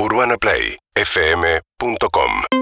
UrbanaPlayFM.com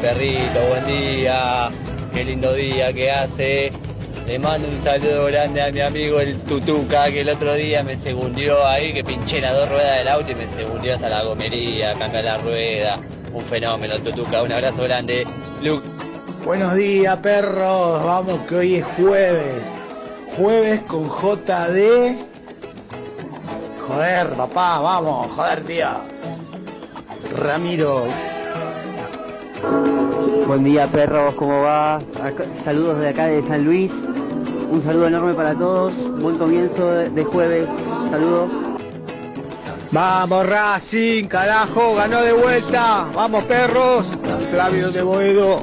perrito, buen día. Qué lindo día que hace. Le mando un saludo grande a mi amigo el Tutuca, que el otro día me segundió ahí, que pinché las dos ruedas del auto y me segundió hasta la gomería, cambiar la rueda. Un fenómeno, Tutuca. Un abrazo grande. Luke. Buenos días, perros. Vamos, que hoy es jueves. Jueves con JD. Joder, papá, vamos, joder, tío. Ramiro. Buen día perros, ¿cómo va? Saludos de acá de San Luis. Un saludo enorme para todos. Buen comienzo de, de jueves. Saludos. Vamos, Racing, carajo, ganó de vuelta. Vamos, perros. Flavio de Boedo.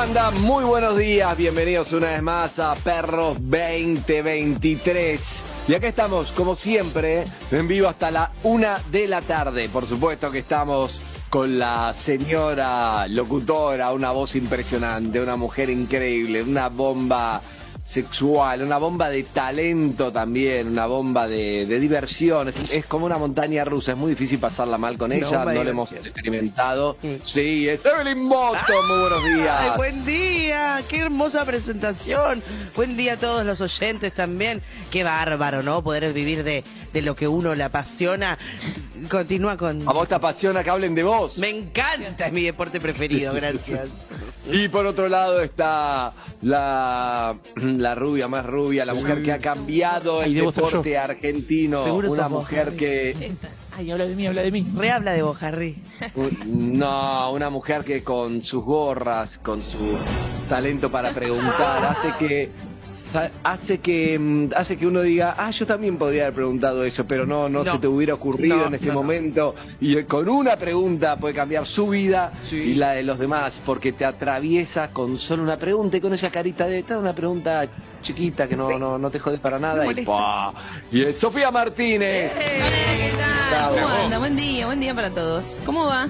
¿Cómo andan? Muy buenos días, bienvenidos una vez más a Perros 2023. Y acá estamos, como siempre, en vivo hasta la una de la tarde. Por supuesto que estamos con la señora locutora, una voz impresionante, una mujer increíble, una bomba sexual, una bomba de talento también, una bomba de, de diversión. Es, es como una montaña rusa, es muy difícil pasarla mal con ella, no lo hemos experimentado. Sí, es Evelyn Boston, muy buenos días. Ay, buen día, qué hermosa presentación. Buen día a todos los oyentes también. Qué bárbaro, ¿no? Poder vivir de, de lo que uno le apasiona. Continúa con... ¿A vos te apasiona que hablen de vos? Me encanta, es mi deporte preferido, gracias. Y por otro lado está la, la rubia más rubia, la mujer que ha cambiado el debo ser yo. deporte argentino. Seguro Una sos vos, mujer Harry. que. Ay, habla de mí, habla de mí. Rehabla de vos, Harry. No, una mujer que con sus gorras, con su talento para preguntar, hace que. Hace que mm, hace que uno diga, ah, yo también podría haber preguntado eso, pero no, no, No. se te hubiera ocurrido No, en ese no, momento. Y eh, con una pregunta puede cambiar su vida Sí. y la de los demás, porque te atraviesa con solo una pregunta y con esa carita de "Esta es una pregunta chiquita que no, no, no te jode para nada. Y, y es Sofía Martínez. ¿qué tal? ¿Cómo anda? Buen día, buen día para todos. ¿Cómo va?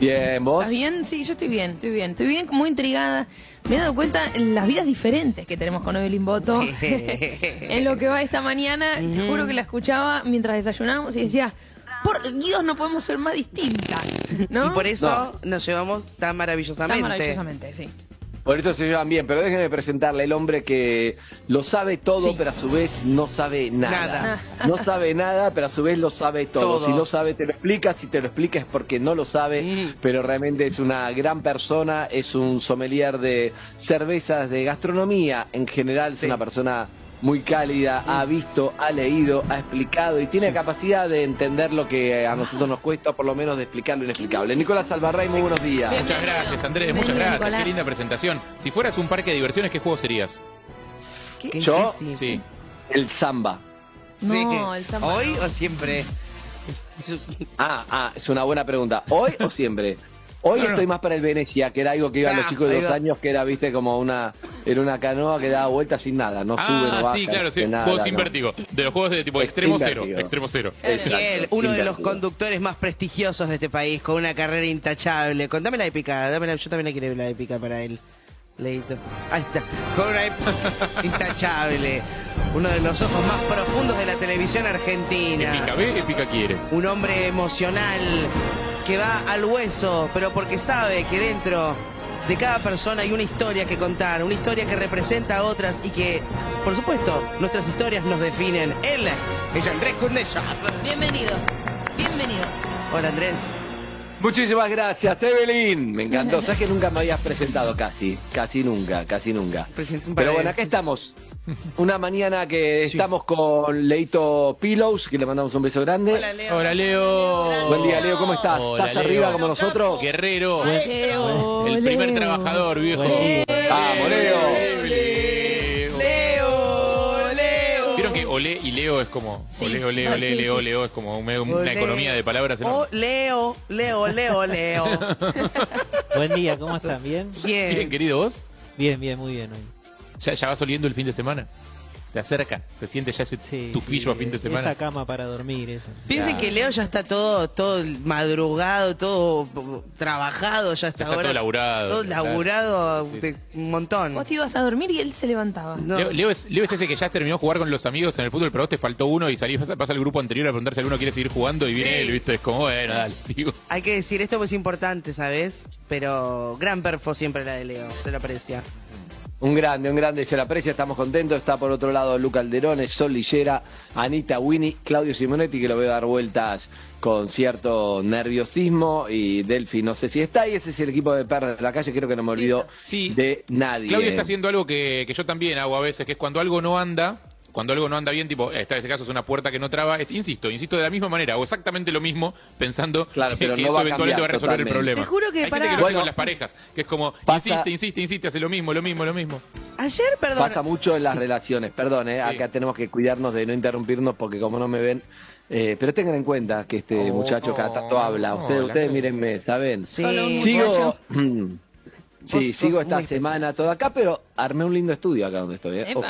Bien, vos. ¿Estás bien? Sí, yo estoy bien, estoy bien. Estoy bien, muy intrigada. Me he dado cuenta en las vidas diferentes que tenemos con Evelyn Boto. en lo que va esta mañana, te juro que la escuchaba mientras desayunábamos y decía, por Dios, no podemos ser más distintas. ¿no? Y por eso No. nos llevamos tan maravillosamente. Tan maravillosamente, sí. Por eso se llevan bien, pero déjenme presentarle el hombre que lo sabe todo, Sí. pero a su vez no sabe nada. Nada. No sabe nada, pero a su vez lo sabe todo. Todo. Si no sabe, te lo explica. Si te lo explica es porque no lo sabe, Mm. pero realmente es una gran persona. Es un sommelier de cervezas, de gastronomía en general. Es Sí. una persona muy cálida, ha visto, ha leído, ha explicado y tiene capacidad de entender lo que a nosotros nos cuesta, por lo menos de explicar lo inexplicable. Nicolás Alvarray, muy buenos días. Bien. Muchas gracias, Andrés, muchas gracias. Nicolás. Qué linda presentación. Si fueras un parque de diversiones, ¿qué juego serías? Qué Yo. Sí. El samba. No, Sí, el samba ¿Hoy no. o siempre? Ah, ah, es una buena pregunta. ¿Hoy o siempre? Hoy No, no. estoy más para el Venecia, que era algo que iban Ah, los chicos de dos va. años, que era, viste, como una, era una canoa que daba vueltas sin nada, no sube, no Ah, baja. sí, claro, sí. nada, Juegos sin no. vértigo. De los juegos de tipo Es extremo cero. Extremo cero. Sin uno de los conductores más prestigiosos de este país, con una carrera intachable. Contame la épica, dámela, yo también la quiero la épica para él. Leito. Ahí está, con una épica intachable. Uno de los ojos más profundos de la televisión argentina. Épica ve, épica quiere. Un hombre emocional que va al hueso, pero porque sabe que dentro de cada persona hay una historia que contar, una historia que representa a otras y que, por supuesto, nuestras historias nos definen. Él es Andrés Kundeshov. Bienvenido. Bienvenido. Hola Andrés. Muchísimas gracias, Evelyn. Me encantó. Sabes que nunca me habías presentado casi, casi nunca, casi nunca. Presenté un par Pero bueno, acá estamos. Una mañana que estamos con Leito Pillows, que le mandamos un beso grande. Hola Leo. Hola, Leo. Buen día, Leo, ¿cómo estás? Hola, ¿Estás Leo. arriba como nosotros? Guerrero. Leo, El primer Leo. trabajador, viejo. Vamos, Leo. Leo. Leo. Vieron que olé y Leo es como. Sí. Olé, olé, Ah, sí, Leo, sí. Leo es como un- una economía de palabras Oh. Leo, Leo, Leo, Leo. Buen día, ¿cómo están? ¿Bien? Bien, Bien. querido, vos. Bien, bien, muy bien hoy. ¿Ya, ya vas oliendo el fin de semana? Se acerca, se siente ya ese Sí, tufillo sí, a fin de Esa semana. cama para dormir, esa. Piensen que Leo ya está todo, todo madrugado, todo trabajado, ya está está ahora. todo laburado, Todo claro. laburado Sí. de un montón. Vos te ibas a dormir y él se levantaba. No. Leo, Leo es, Leo es ese que ya terminó de jugar con los amigos en el fútbol, pero vos te faltó uno y salís, vas al grupo anterior a preguntar si alguno quiere seguir jugando y viene Sí. él, ¿viste? Es como, bueno, dale, sigo. Hay que decir, esto es importante, ¿sabes? Pero gran perfo siempre la de Leo, se lo aprecia. Un grande, un grande, se la aprecia, estamos contentos. Está por otro lado Luca Alderone, Sol Lillera, Anita Winnie, Claudio Simonetti, que lo veo dar vueltas con cierto nerviosismo. Y Delphi, no sé si está. Y ese es el equipo de Perros de la calle, creo que no me olvido Sí. de nadie. Claudio está haciendo algo que, que yo también hago a veces, que es cuando algo no anda, cuando algo no anda bien, tipo, esta- en este caso es una puerta que no traba, es, insisto, insisto de la misma manera, hago exactamente lo mismo pensando Claro, que, pero que no eso va eventualmente va a resolver el problema. Te juro que Hay pará. gente que lo hace Bueno. con las parejas, que es como, Pasa- insiste, insiste, insiste, hace lo mismo, lo mismo, lo mismo. Ayer, perdón. Pasa mucho en las relaciones, perdón, eh, Sí. acá tenemos que cuidarnos de no interrumpirnos porque como no me ven, eh, pero tengan en cuenta que este Oh, muchacho cada tanto habla. Ustedes, hola, ustedes Claudio. mírenme, ¿saben? Sí. Sigo, sí, sigo esta semana todo acá, pero armé un lindo estudio acá donde estoy. eh. Ojo.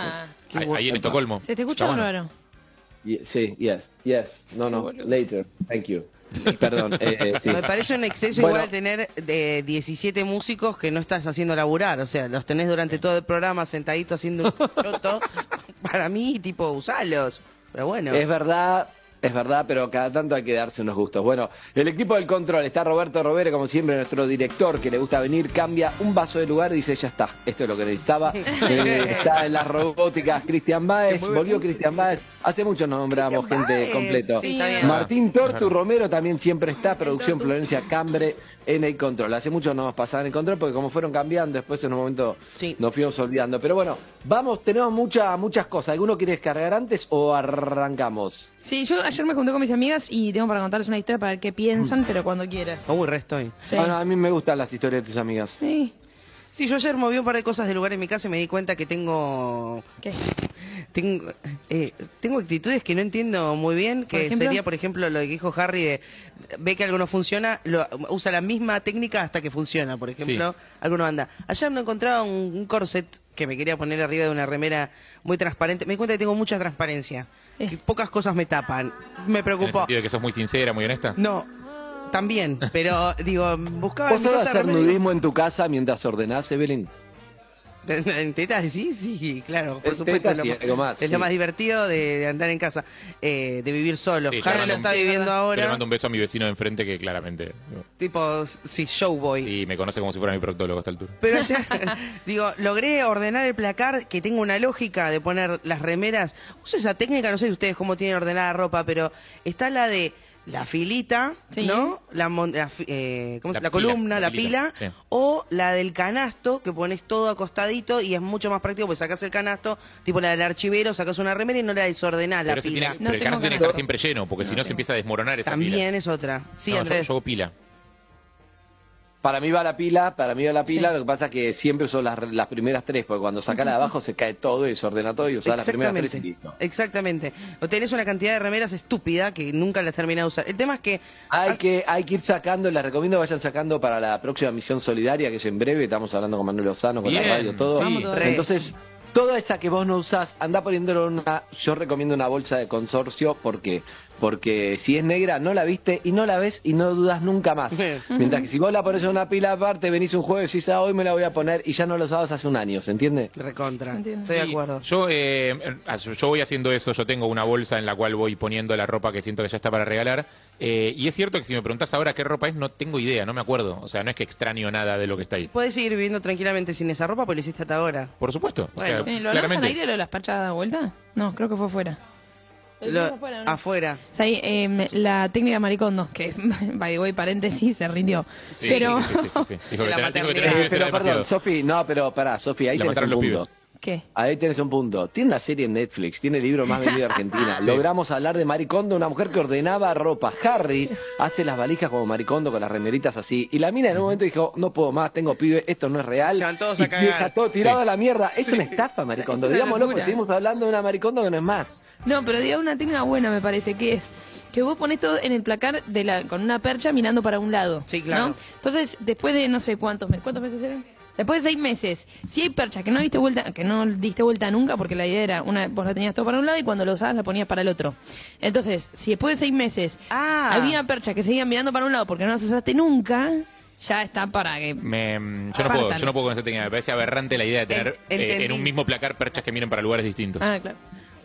Ahí, ahí en. Estocolmo. ¿Se te escucha bárbaro? Ye- Sí, yes, yes. No, no, later. Thank you. Perdón, eh, eh, sí. Me parece un exceso Bueno. igual tener de 17 músicos que no estás haciendo laburar. O sea, los tenés durante todo el programa sentaditos haciendo un choto. Para mí, tipo, usalos. Pero bueno. Es verdad, es verdad, pero cada tanto hay que darse unos gustos. Bueno, el equipo del control está Roberto Robere, como siempre, nuestro director que le gusta venir, cambia un vaso de lugar y dice, ya está, esto es lo que necesitaba. Eh, está en las robóticas Cristian Baez, volvió. Cristian Baez. Hace mucho no nombramos gente Baez, completo. sí, está bien. Martín Tortu Romero también siempre está, producción. Florencia Cambre en el control. Hace mucho no nos pasaban el control porque como fueron cambiando, después en un momento Sí. nos fuimos olvidando. Pero bueno, vamos, tenemos muchas muchas cosas. ¿Alguno quiere descargar antes o arrancamos? Sí, yo ayer me junté con mis amigas y tengo para contarles una historia para ver qué piensan, pero cuando quieras. Uy, re estoy. Sí. Ah, no, a mí me gustan las historias de tus amigas. Sí. Sí, yo ayer moví un par de cosas del lugar en mi casa y me di cuenta que tengo. ¿Qué? Tengo, eh, tengo actitudes que no entiendo muy bien, que ejemplo? sería, por ejemplo, lo que dijo Harry de ve que algo no funciona, lo- usa la misma técnica hasta que funciona, por ejemplo, algo no anda. Ayer no encontraba un, un corset que me quería poner arriba de una remera muy transparente. Me di cuenta que tengo mucha transparencia, Eh. que pocas cosas me tapan. Me En el preocupó. sentido de que sos muy sincera, muy honesta. No, también, pero digo, buscaba ¿Vos mi cosa hacer nudismo en tu casa mientras ordenás, Evelyn? ¿En tetas? Sí, sí, claro, por En supuesto. tetas es y lo, algo más, es lo sí. más divertido de, de andar en casa, eh, de vivir solo. Sí, yo Harry lo mando está un- viviendo Yo le ahora, mando un beso a mi vecino de enfrente que claramente tipo, sí, showboy. sí, me conoce como si fuera mi proctólogo a esta altura. Pero ya, digo, logré ordenar el placar que tenga una lógica de poner las remeras. Uso esa técnica, no sé ustedes cómo tienen ordenada la ropa, pero está la de la filita, Sí. ¿no? La, mon- la fi- eh, ¿cómo La la pila, columna, la la, pila, sí. o la del canasto, que pones todo acostadito y es mucho más práctico porque sacás el canasto, tipo la del archivero, sacás una remera y no la desordenás la Pero, ese pila. tiene, No pero el canasto tiene que estar siempre lleno, porque si no se empieza a desmoronar esa pila. También es otra. Sí, No, yo- Andrés. yo pila. Para mí va la pila, para mí va la pila, Sí. lo que pasa es que siempre son las, las primeras tres, porque cuando saca la de abajo se cae todo y se ordena todo y usás las primeras tres y listo. Exactamente. O tenés una cantidad de remeras estúpida que nunca las terminás de usar. El tema es que Hay que, hay que ir sacando, les recomiendo que vayan sacando para la próxima misión solidaria, que es en breve, estamos hablando con Manuel Lozano, con Bien, la radio, todo. sí. Entonces, toda esa que vos no usás, anda poniéndolo en una, yo recomiendo una bolsa de consorcio, ¿por qué? Porque si es negra, no la viste y no la ves y no dudas nunca más. Sí. Mientras que si vos la pones en una pila aparte, venís un jueves y dices, ah, hoy me la voy a poner y ya no lo usabas hace un año, ¿se entiende? recontra. Entiendo. Estoy de acuerdo. Yo, eh, yo voy haciendo eso, yo tengo una bolsa en la cual voy poniendo la ropa que siento que ya está para regalar. eh, y es cierto que si me preguntás ahora qué ropa es, no tengo idea, no me acuerdo. O sea, no es que extraño nada de lo que está ahí. Puedes seguir viviendo tranquilamente sin esa ropa, porque lo hiciste hasta ahora. Por supuesto. O Bueno, sea, Sí, ¿Lo aire lo de las parchadas de vuelta? No, creo que fue fuera. Lo- afuera, ¿no? afuera. O sea, ahí, eh, la técnica maricondo, que, by the way, paréntesis, se rindió. Sí, pero, sí, sí. Dijo que La dijo que pero perdón, Sofi, no, pero pará, Sofi, ahí La tenés un los punto. pibes. ¿qué? Ahí tenés un punto. Tiene una serie en Netflix, tiene el libro más vendido de Argentina. Sí. Logramos hablar de Maricondo, una mujer que ordenaba ropa. Harry hace las valijas como Maricondo con las remeritas así. Y la mina en un momento dijo, no puedo más, tengo pibe, esto no es real. Se van todos y a cagar. deja todo tirado Sí. a la mierda. Es una estafa, Maricondo. Es Digámoslo, pues seguimos hablando de una Maricondo que no es más. No, pero diga una técnica buena, me parece, que es que vos pones todo en el placar de la, con una percha mirando para un lado. Sí, claro. ¿no? Entonces, después de no sé cuántos meses, ¿cuántos meses eran? Después de seis meses, si hay percha que no diste vuelta, que no diste vuelta nunca, porque la idea era, una, vos la tenías todo para un lado y cuando lo usabas la ponías para el otro. Entonces, si después de seis meses Ah. había percha que seguían mirando para un lado porque no las usaste nunca, ya está para que. Me- yo, no Apartan. puedo, yo no puedo con esa técnica. Me parece aberrante la idea de tener En- eh, en un mismo placar perchas que miren para lugares distintos. Ah, claro.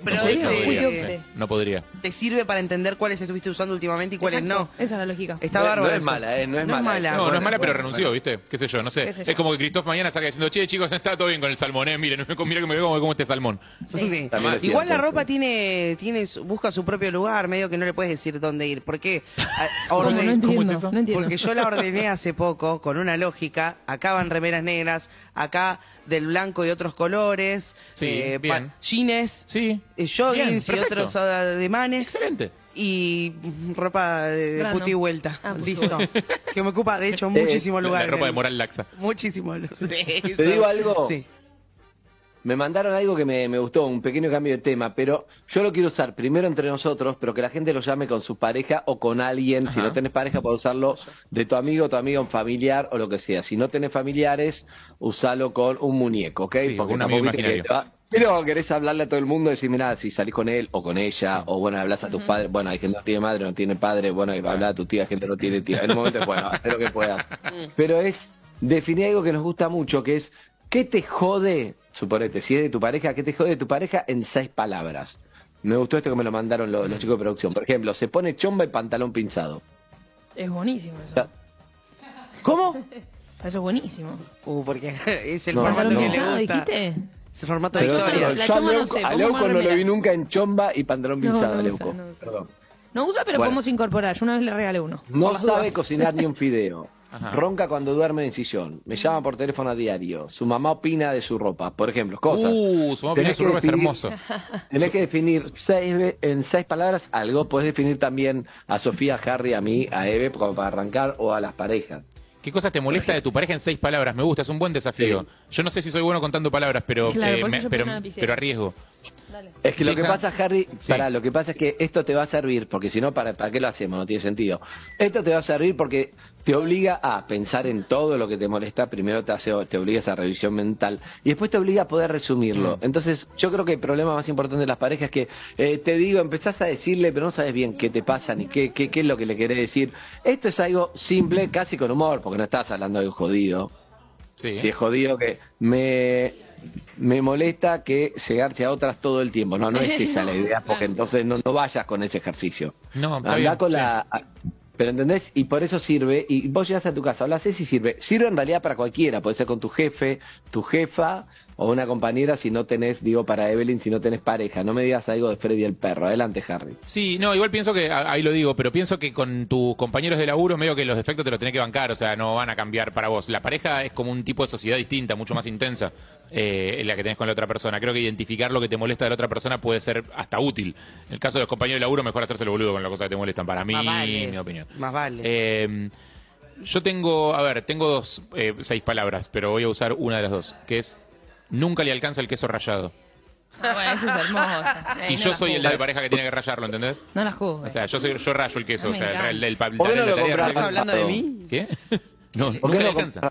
Pero no, ese- no podría. obse. No podría. Te sirve para entender cuáles estuviste usando últimamente y cuáles Exacto, no. Esa es la lógica. Está No- no bárbaro. es mala, eh, no es mala. mala. No, no Bueno, es mala, pero bueno, renunció, ¿viste? ¿Qué sé yo? No sé. Qué sé yo. Es como que Christoph mañana salga diciendo, che, chicos, está todo bien con el salmón, ¿eh? Miren, mira que me veo como, como este salmón. Sí. Es Igual la ropa sí. tiene, tiene, busca su propio lugar, medio que no le puedes decir dónde ir. ¿Por qué? ¿Cómo? orden- No entiendo, ¿Cómo es eso? no entiendo. Porque yo la ordené hace poco con una lógica. Acá van remeras negras, acá del blanco y otros colores, Sí, eh, bien. jeans, Sí. eh, joggings Bien, y otros ademanes. Excelente. Y ropa de Grano. puti y vuelta. Ah, Listo. que me ocupa, de hecho, muchísimo lugar. la ropa de moral laxa. Muchísimo. ¿Te digo algo? Sí. Me mandaron algo que me, me gustó, un pequeño cambio de tema, pero yo lo quiero usar primero entre nosotros, pero que la gente lo llame con su pareja o con alguien. Si no tenés pareja, puedes usarlo de tu amigo, tu amigo, un familiar o lo que sea. Si no tenés familiares, usalo con un muñeco, ¿ok? Sí, con un amigo que imaginario. va- Pero querés hablarle a todo el mundo y decir, mira, si salís con él o con ella, o bueno, hablas a tus padres, bueno, hay gente que no tiene madre, no tiene padre, bueno, y hablar a tu tía, gente que no tiene tía. En un momento, bueno, haz lo que puedas. Pero es definir algo que nos gusta mucho, que es, ¿qué te jode, suponete, si es de tu pareja, qué te jode de tu pareja en seis palabras? Me gustó esto que me lo mandaron los, los chicos de producción. Por ejemplo, se pone chomba y pantalón pinzado. Es buenísimo eso. ¿Cómo? Eso es buenísimo. Uh, porque es el No, formato no. que le gusta. ¿dijiste? Es el formato de Pero, historia. no- la a no Leuco, sé, a pongo Leuco más no lo vi nunca en chomba y pantalón No, pinzado, no Leuco. usa, no usa. Perdón. No usa, pero Bueno. podemos incorporar. Yo una vez le regalé uno. No sabe dudas. cocinar ni un fideo. Ajá. Ronca cuando duerme en sillón. Me llama por teléfono a diario. Su mamá opina de su ropa. Por ejemplo, cosas. Uh, su mamá opina de su que ropa es definir- hermoso. Tenés que definir seis, ve- en seis palabras algo. Puedes definir también a Sofía, a Harry, a mí, a Eve, como para arrancar, o a las parejas. ¿Qué cosa te molesta de tu pareja en seis palabras? Me gusta, es un buen desafío. Yo no sé si soy bueno contando palabras, pero, Claro, eh, me- pero, pero arriesgo. Es que lo que pasa, Harry, Sí. pará, lo que pasa es que esto te va a servir, porque si no, ¿para, ¿para qué lo hacemos? No tiene sentido. Esto te va a servir porque te obliga a pensar en todo lo que te molesta. Primero te hace, te obliga a esa revisión mental y después te obliga a poder resumirlo. Entonces, yo creo que el problema más importante de las parejas es que eh, te digo, empezás a decirle, pero no sabes bien qué te pasa ni qué, qué, qué es lo que le querés decir. Esto es algo simple, casi con humor, porque no estás hablando de un jodido. Sí. Si es jodido que me me molesta que se garche a otras todo el tiempo. No, no es esa la idea, porque entonces no, no vayas con ese ejercicio. No, bien, con sí. la. Pero entendés, y por eso sirve, y vos llegas a tu casa, hablas y sirve. Sirve en realidad para cualquiera, puede ser con tu jefe, tu jefa o una compañera si no tenés, digo, para Evelyn, si no tenés pareja. No me digas algo de Freddy el perro. Adelante, Harry. Sí, no, igual pienso que, ahí lo digo, pero pienso que con tus compañeros de laburo medio que los defectos te los tenés que bancar, o sea, no van a cambiar para vos. La pareja es como un tipo de sociedad distinta, mucho más intensa, eh, en la que tenés con la otra persona. Creo que identificar lo que te molesta de la otra persona puede ser hasta útil. En el caso de los compañeros de laburo, mejor hacerse el boludo con las cosas que te molestan, para mí, Más vale. mi opinión. Más vale. Eh, yo tengo, a ver, tengo dos, eh, seis palabras, pero voy a usar una de las dos, que es, nunca le alcanza el queso rallado. Ah, bueno, eso es hermoso. Ey, Y no yo soy el de la pareja que tiene que rallarlo, ¿entendés? No la juzgues. O sea, yo, soy, yo rayo el queso, Ah, o sea, el, el, el, ¿Por qué no rallar- hablando de mí? ¿Qué? No, ¿Por nunca qué le alcanza.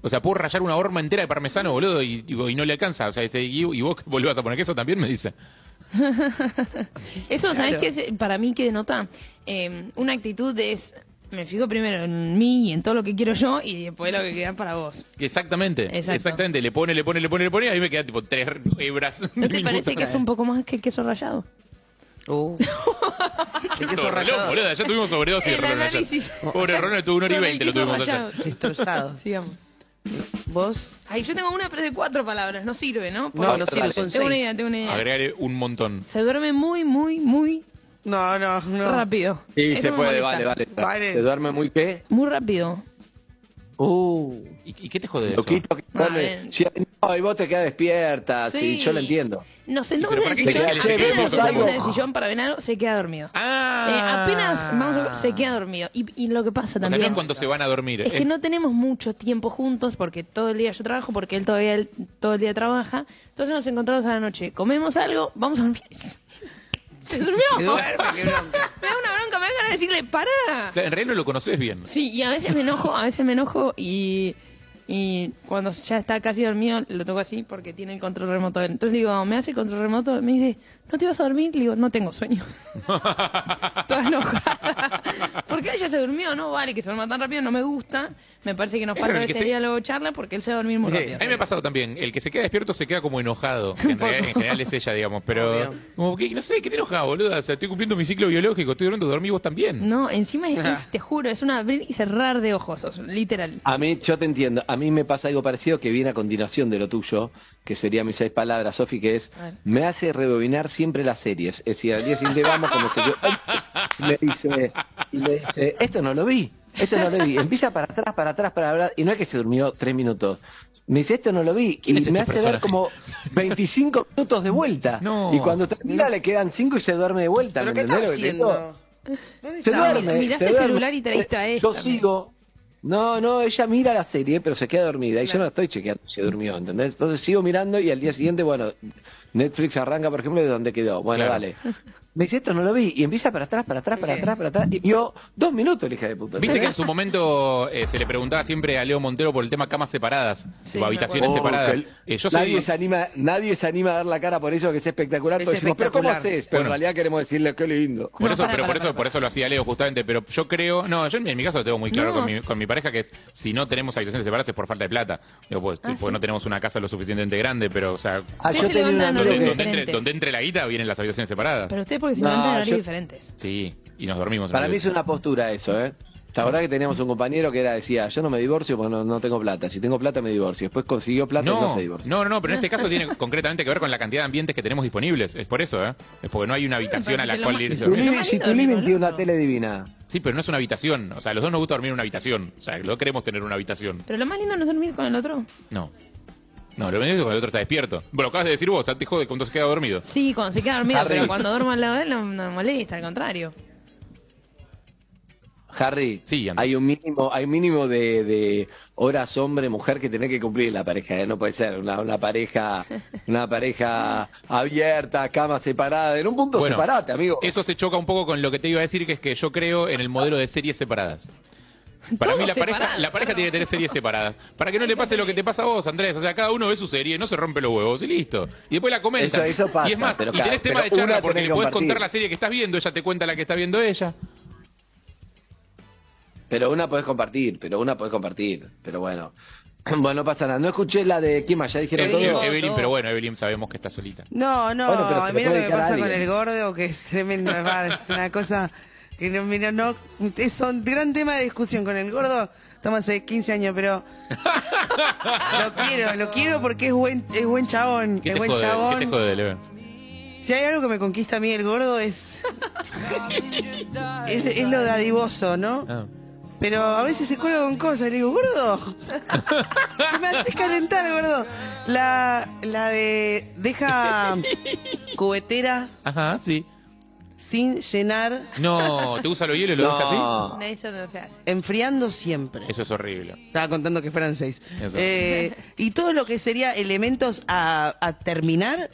O sea, puedo rayar una horma entera de parmesano, boludo, y, y- y no le alcanza. O sea, ese, y, y vos que volvás a poner queso también me dice. Eso, ¿sabes qué? Para mí que denota eh, una actitud de es, me fijo primero en mí y en todo lo que quiero yo y después lo que queda para vos. Exactamente. Exacto. Exactamente. Le pone, le pone, le pone, le pone, y ahí me queda tipo tres hebras. ¿No te parece que es un poco más que el queso rallado? Uh. El queso rallado. boludo, ya tuvimos sobredosis El análisis. Pobre Ronald tuvo una hora y veinte, lo tuvimos ayer. Destrozado. Sigamos. ¿Vos? Ay, yo tengo una pero de cuatro palabras, no sirve, ¿no? No, no sirve, son Tengo una idea, tengo una idea. Agregale un montón. Se duerme muy, muy, muy No, no, no. rápido. Sí, Eso se me puede, molesta. vale, vale. Vale. ¿Se duerme muy qué? Muy rápido. Uh, ¿Y, y qué te jode de eso? loquito que Ah, duerme. bien. Sí, no, y vos te quedas despierta, sí, Sí. yo lo entiendo. Nos sentamos ¿Y en el qué sillón, se queda- che, apenas vemos nos sentamos algo? en el sillón para ver algo, se queda dormido. Ah. Eh, apenas vamos a, se queda dormido. Y, y lo que pasa O sea, también no es cuando se van a dormir. es que no tenemos mucho tiempo juntos porque todo el día yo trabajo, porque él todavía él- todo el día trabaja. Entonces nos encontramos a la noche, comemos algo, vamos a dormir. Se durmió. Se duerme, qué bronca. Me da una bronca, me da ganas de decirle, para. En realidad no lo conoces bien. Sí, y a veces me enojo, a veces me enojo y, y cuando ya está casi dormido lo toco así porque tiene el control remoto. Entonces le digo, ¿me hace el control remoto? Me dice, ¿no te vas a dormir? Le digo, no tengo sueño. Se durmió, no vale que se duerma tan rápido, no me gusta. Me parece que nos Es falta ese se- día luego charla porque él se va a dormir muy rápido. A mí me ha pasado también. El que se queda despierto se queda como enojado. que En, realidad- en general es ella, digamos. Pero, Obvio. como que, no sé, ¿qué te enoja, boludo? O sea, estoy cumpliendo mi ciclo biológico, estoy durmiendo, dormí vos también. No, encima es, es- te juro, es un abrir y cerrar de ojos, literal. A mí, yo te entiendo. A mí me pasa algo parecido que viene a continuación de lo tuyo, que sería mis seis palabras, Sofi, que es, me hace rebobinar siempre las series. Es decir, al día siguiente vamos como se yo. Y me dice, y me dice, esto no lo vi, esto no lo vi. Empieza para atrás, para atrás, para atrás, y no es que se durmió tres minutos. Me dice, esto no lo vi, y ¿Quién es me este hace ver como 25 minutos de vuelta. No. Y cuando termina le quedan cinco y se duerme de vuelta. ¿Pero ¿me qué está haciendo? ¿Dónde Se está? duerme. Mirás se el duerme. celular y te distraes Yo también. sigo. No, no, ella mira la serie, pero se queda dormida. Y yo no estoy chequeando si se durmió, ¿entendés? Entonces sigo mirando y al día siguiente, bueno, Netflix arranca, por ejemplo, de donde quedó. Bueno, Claro. vale. Me dice, esto no lo vi. Y empieza para atrás, para atrás, para atrás, para atrás. Y vio dos minutos, la hija de puta. Viste que en su momento eh, se le preguntaba siempre a Leo Montero por el tema camas separadas Sí, o habitaciones Oh, separadas. el- Eh, yo nadie, soy, se anima, nadie se anima a dar la cara por eso, que es espectacular. Es Todos decimos, pero ¿cómo espectacular. haces? Pero Bueno. en realidad queremos decirle, qué lindo. Por No, eso, para, pero para, por eso, por eso lo hacía Leo justamente, pero yo creo, no, yo en mi caso lo tengo muy claro No. con, mi, con mi pareja que es si no tenemos habitaciones separadas es por falta de plata. Digo, pues, Ah, porque sí. no tenemos una casa lo suficientemente grande, pero o sea, Ah, yo se tenía un donde, entre, diferentes. donde entre la guita vienen las habitaciones separadas. Pero ustedes porque se No, levantan horarios yo- diferentes. Sí, y nos dormimos. Para mí es una postura eso, ¿eh? La verdad que teníamos un compañero que era decía, yo no me divorcio porque no, no tengo plata. Si tengo plata me divorcio. Después consiguió plata y no No, se divorció. no, no, no, pero en este caso tiene concretamente que ver con la cantidad de ambientes que tenemos disponibles. Es por eso, ¿eh? Es porque no hay una habitación a la cual más- Tu living- si tiene una tele divina. Sí, pero no es una habitación. O sea, los dos nos gusta dormir en una habitación. O sea, los dos queremos tener una habitación. Pero lo más lindo no es dormir con el otro. No. No, lo único es que el otro está despierto. Bueno, lo acabas de decir vos, te jode cuando se queda dormido. Sí, cuando se queda dormido, Harry. pero cuando duermo al lado de él no, no me molesta, al contrario. Harry, Sí, Andrés. hay un mínimo, hay un mínimo de, de horas hombre-mujer que tenés que cumplir en la pareja, ¿eh? no puede ser una, una pareja, una pareja abierta, cama separada, en un punto Bueno, separate, amigo. Eso se choca un poco con lo que te iba a decir, que es que yo creo en el modelo de series separadas. Para Todo mí la pareja, la pareja tiene que tener series separadas. Para que no le pase lo que te pasa a vos, Andrés. O sea, cada uno ve su serie, no se rompe los huevos y listo. Y después la comentan. Eso- eso pasa, y es más, pero y tenés claro, tema de charla porque le podés contar la serie que estás viendo, ella te cuenta la que está viendo ella. Pero una podés compartir, pero una podés compartir. Pero bueno, Bueno, no pasa nada. No escuché la de más, ya dijeron Evelyn, todo. Evelyn, pero bueno, Evelyn sabemos que está solita. No, no, Bueno, pero a mí lo que me pasa con el gordo, que es tremendo, es una cosa que no, mira, no, es un gran tema de discusión con el gordo, estamos hace 15 años, pero lo quiero, lo quiero porque es buen, es buen chabón, ¿Qué es te buen jode? ¿Qué chabón. te jode, Leven? Si hay algo que me conquista a mí el gordo es, es, es lo dadivoso, ¿no? Ah. Pero a veces se cuelga con cosas. Le digo, gordo. se me hace calentar, gordo. La, la de. Deja cubeteras Ajá, sí. Sin llenar, No, ¿te gusta lo hielo y lo No. dejas así? No, eso no se hace. enfriando siempre. Eso es horrible. Estaba contando que fueran seis. Eso. Eh, y todo lo que sería elementos a, a terminar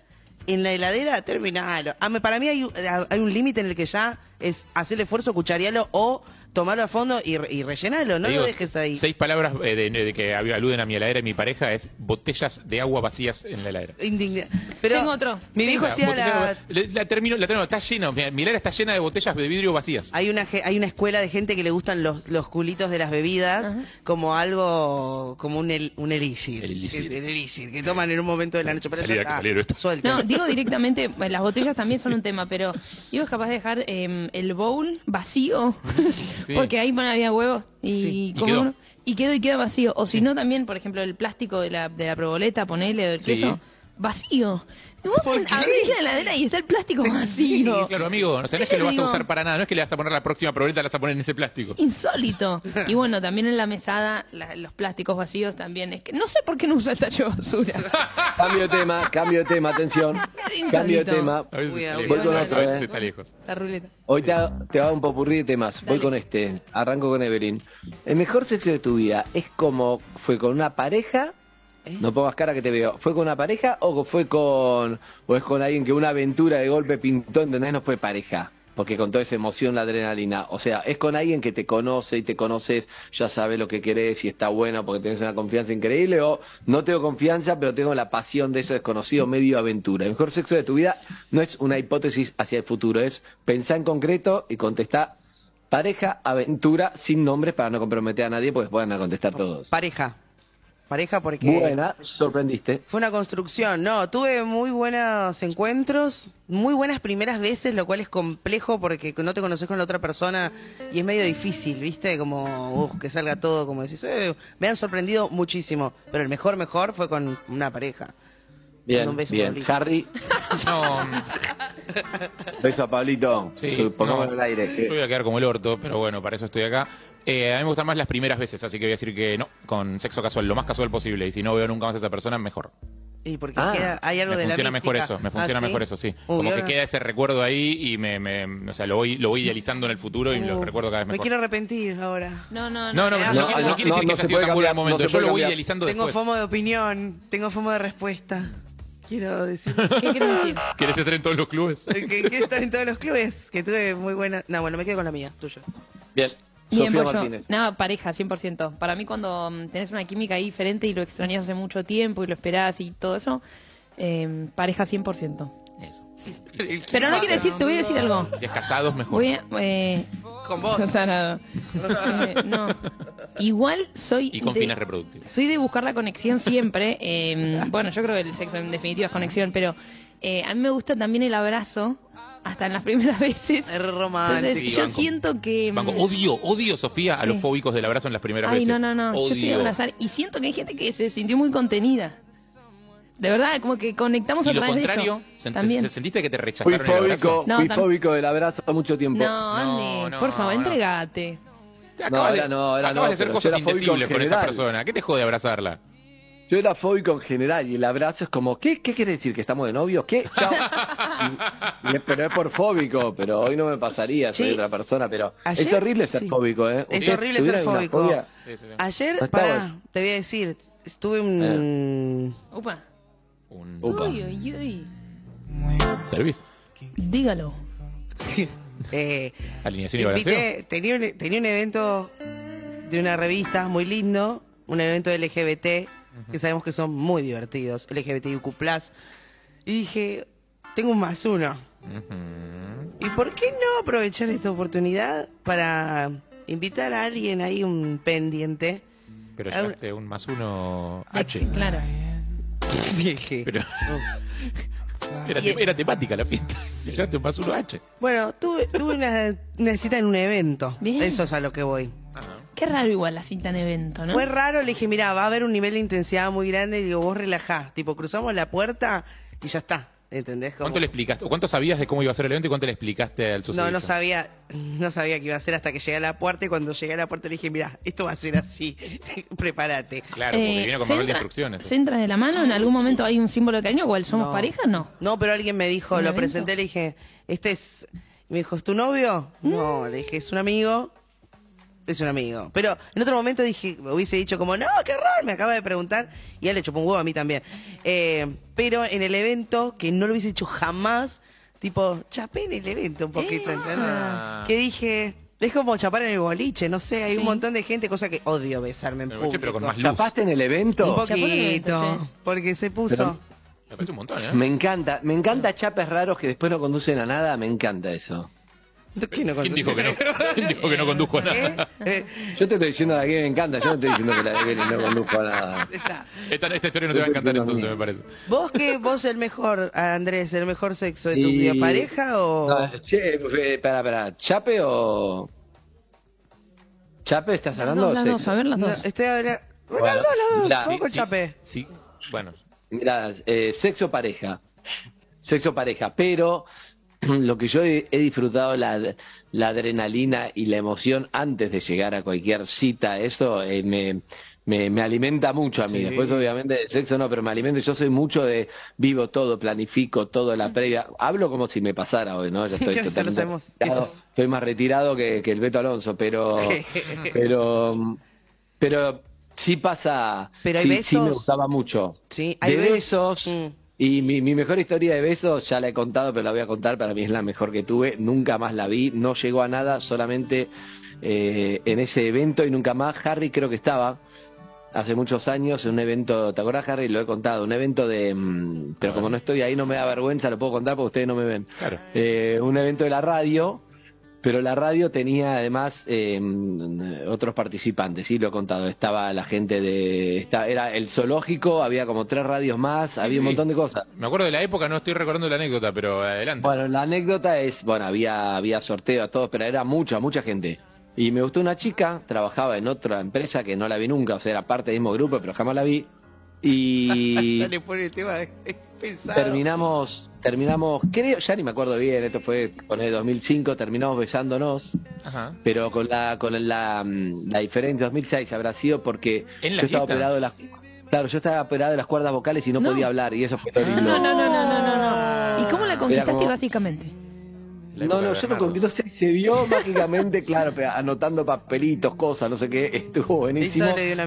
en la heladera, terminalo. Ah, para mí hay, un- hay un límite en el que ya es hacer el esfuerzo, cucharearlo o tomarlo a fondo y, y rellenarlo. No Te lo digo, dejes ahí. Seis palabras eh, de, de que aluden a mi heladera y mi pareja es botellas de agua vacías en la heladera. Indigna- Pero Tengo otro. Mi viejo hacía la... La, la termino, la termino, está lleno. Mi, mi heladera está llena de botellas de vidrio vacías. Hay una, hay una escuela de gente que le gustan los, los culitos de las bebidas como algo, como un, el, un elixir. El elixir. El, el elixir, que toman en un momento de la noche. Pero Salida ya que está, salieron esto. No, digo directamente, bueno, las botellas también son un tema, pero digo es capaz de dejar eh, el bowl vacío, Sí. porque ahí bueno, había huevos y, Sí. Y como quedó. uno- y quedó y queda vacío. O si no, también, por ejemplo, el plástico de la, de la proboleta, ponele, o del queso, vacío. Y vos ¿Por qué? abrís la heladera y está el plástico vacío. Claro, amigo, o sea, no es que lo vas a usar para nada, no es que le vas a poner la próxima probeta, la vas a poner en ese plástico. Insólito. Y bueno, también en la mesada, la- los plásticos vacíos también. Es que no sé por qué no usa el tacho de basura. Cambio de tema, cambio de tema, atención. Insólito. Cambio de tema. A veces, Cuidado, está Voy lejos, con a otro, veces eh. está lejos. La ruleta. Hoy te, ha- te hago un popurrí de temas. Voy Dale. con este. Arranco con Evelyn. El mejor sexo de tu vida es como fue con una pareja. ¿Eh? No pongas cara que te veo. ¿Fue con una pareja o fue con o es con alguien que una aventura de golpe pintó, ¿entendés? No fue pareja. Porque con toda esa emoción, la adrenalina. O sea, es con alguien que te conoce y te conoces, ya sabe lo que querés y está bueno porque tenés una confianza increíble. O no tengo confianza, pero tengo la pasión de eso desconocido, medio aventura. El mejor sexo de tu vida no es una hipótesis hacia el futuro, es pensar en concreto y contestar pareja, aventura, sin nombres para no comprometer a nadie, van a contestar todos. Pareja. Pareja porque... Buena, sorprendiste. Fue una construcción, no, tuve muy buenos encuentros, muy buenas primeras veces, lo cual es complejo porque no te conoces con la otra persona y es medio difícil, ¿viste? Como uf, que salga todo, como decís, "Eh", me han sorprendido muchísimo, pero el mejor, mejor fue con una pareja. Bien, Un beso bien. Harry, No, beso a Pablito. sí, Pongámoslo no, al aire. Yo voy a quedar como el orto, pero bueno, para eso estoy acá. Eh, a mí me gustan más las primeras veces, así que voy a decir que no, con sexo casual, lo más casual posible. Y si no veo nunca más a esa persona, mejor. Y porque Ah, queda- hay algo Me de la funciona mejor mística. eso, me funciona Ah, ¿sí? mejor eso, sí. Uy, Como que ahora- queda ese recuerdo ahí y me, me- o sea, lo voy, lo voy idealizando en el futuro y lo Uh, recuerdo cada vez Me mejor. quiero arrepentir ahora. No, no, No, no, me no, no, quiere- no quiere decir no, que no haya se sido tan bueno el no momento. Yo lo voy idealizando Tengo después. fomo de opinión, tengo fomo de respuesta. Quiero decir ¿Qué quieres decir? ¿Querés estar en todos los clubes? quiero estar en todos los clubes, que tuve muy buena... No, bueno, me quedo con la mía, tuya. Bien. Bien, Sofía pollo. Martínez. No, pareja, 100%. Para mí cuando mm, tenés una química ahí diferente y lo extrañas hace mucho tiempo y lo esperás y todo eso, eh, pareja 100%. Eso. Pero no quiere decir, te voy a decir algo. Si es casados, mejor. Voy a... Eh, Con vos. tarado. Eh, no. Igual soy... Y con de- fines reproductivos. Soy de buscar la conexión siempre. eh, bueno, yo creo que el sexo en definitiva es conexión, pero eh, a mí me gusta también el abrazo, hasta en las primeras veces. Es romántico. Entonces, Sí, yo banco. siento que... mm, Banco, odio, odio, Sofía, a los fóbicos del abrazo en las primeras Ay, veces. no, no, no. Yo soy de abrazar y siento que hay gente que se sintió muy contenida. De verdad, como que conectamos Y a lo través contrario, de eso. ¿sent- También. se- ¿sentiste que te Fui rechazaron el abrazo? fóbico, No, fui fóbico del abrazo mucho tiempo. No, Andy, no, por favor, no. entregate. Acabas No, ahora no, ahora acabas no, de hacer cosas era indecibles con esa persona. ¿Qué te jode abrazarla? Yo era fóbico en general y el abrazo es como, ¿qué, qué quiere decir? ¿Que estamos de novios? ¿Qué? Chao. Y- y- pero es por fóbico, pero hoy no me pasaría, soy Sí. otra persona, pero Ayer- es horrible ser sí. fóbico, ¿eh? Es ¿Ustedes horrible ser fóbico. fobia? Sí, sí, sí. Ayer, pará, Wars. te voy a decir, estuve un... Upa. Un Upa. Uy, uy, uy. service. Dígalo. eh, Alineación y invité, tenía, un, tenía un evento de una revista muy lindo, un evento LGBT, que sabemos que son muy divertidos, LGBTIQ+. Y dije, tengo un más uno. ¿Y por qué no aprovechar esta oportunidad para invitar a alguien ahí, un pendiente? Pero Ah, llegaste un más uno De- H. Claro. Sí. Pero era, te- era temática la fiesta. Llegaste un más uno H. Bueno, tuve, tuve una, una cita en un evento. Bien. Eso es a lo que voy. Qué raro igual la cita en evento, ¿no? Fue raro, le dije, mira, va a haber un nivel de intensidad muy grande y digo, vos relajá. Tipo, cruzamos la puerta y ya está. ¿Entendés? Como- ¿Cuánto le explicaste? o ¿Cuánto sabías de cómo iba a ser el evento y cuánto le explicaste al sucedido? No, no sabía, no sabía qué iba a hacer hasta que llegué a la puerta y cuando llegué a la puerta le dije, mira, esto va a ser así, prepárate. Claro, porque Eh, vino con ¿se manual de instrucciones. ¿Se de la mano? ¿En algún momento hay un símbolo de cariño? ¿O el somos No. pareja? No. No, pero alguien me dijo, ¿Un lo evento? presenté, le dije, este es, y me dijo, ¿es tu novio? No, le dije, es un amigo. Es un amigo. Pero en otro momento dije, hubiese dicho como, no, qué horror, me acaba de preguntar. Y él le chupó un huevo a mí también. Eh, pero en el evento, que no lo hubiese hecho jamás, tipo, chapé en el evento un poquito, ¿entendés? Que dije, es como chapar en el boliche, no sé, hay un montón de gente, cosa que odio besarme en público. pero con más luz. ¿Chapaste en el evento? Un Chapó en el evento, poquito, sí. porque se puso... Pero- Me parece un montón, ¿eh? Me encanta, me encanta chapes raros que después no conducen a nada, me encanta eso. ¿Quién no ¿Quién dijo que no? ¿Quién dijo que no condujo a nada? ¿Eh? Yo te estoy diciendo la que me encanta, yo no estoy diciendo que la de Belén no condujo a nada. Esta, esta historia no te va a encantar entonces, me parece. ¿Vos qué? ¿Vos el mejor, Andrés, el mejor sexo de tu Y- vida? ¿Pareja o...? No, che, eh, pará, pará, ¿chape o...? ¿Chape estás hablando? las Sí. dos, a ver las No, dos. estoy ahora... Bueno, Bueno, las dos, las dos. Sí, con sí, bueno. Mirá, eh, sexo pareja. Sexo pareja, pero lo que yo he, he disfrutado la, la adrenalina y la emoción antes de llegar a cualquier cita, eso eh, me, me, me alimenta mucho a mí. Sí. Después, obviamente, el sexo no, pero me alimenta. Yo soy mucho de vivo todo, planifico todo, la previa. Hablo como si me pasara hoy, ¿no? Ya estoy totalmente retirado. Estoy más retirado que, que el Beto Alonso, pero, pero, pero sí pasa. Pero hay sí, sí me besos. gustaba mucho. Sí, hay de be- besos. Mm. Y mi, mi mejor historia de besos, ya la he contado, pero la voy a contar, para mí es la mejor que tuve, nunca más la vi, no llegó a nada, solamente eh, en ese evento y nunca más. Harry creo que estaba hace muchos años en un evento, ¿te acordás Harry? Lo he contado, un evento de... mm, pero como no estoy ahí no me da vergüenza, lo puedo contar porque ustedes no me ven. Claro. Eh, un evento de la radio, pero la radio tenía además eh, otros participantes, sí, lo he contado. Estaba la gente de. era el zoológico, había como tres radios más, había un montón de cosas. Me acuerdo de la época, no estoy recordando la anécdota, pero adelante. Bueno, la anécdota es: bueno, había, había sorteo a todos, pero era mucha, mucha gente. Y me gustó una chica, trabajaba en otra empresa que no la vi nunca, o sea, era parte del mismo grupo, pero jamás la vi. Y. Ya le pone el tema, pesado. Terminamos, terminamos, creo, ya ni me acuerdo bien, esto fue con el 2005, terminamos besándonos, Ajá. pero con la con la, mm, la diferencia 2006 habrá sido porque ¿En la yo estaba operado de las claro, yo estaba operado de las cuerdas vocales y no, No. podía hablar y eso fue lo No, no, no, no, no, no, no. ¿Y cómo la conquistaste como- básicamente? La No, no, yo no Bernardo. conquistó, se, se dio mágicamente, claro, pero anotando papelitos, cosas, no sé qué, estuvo buenísimo.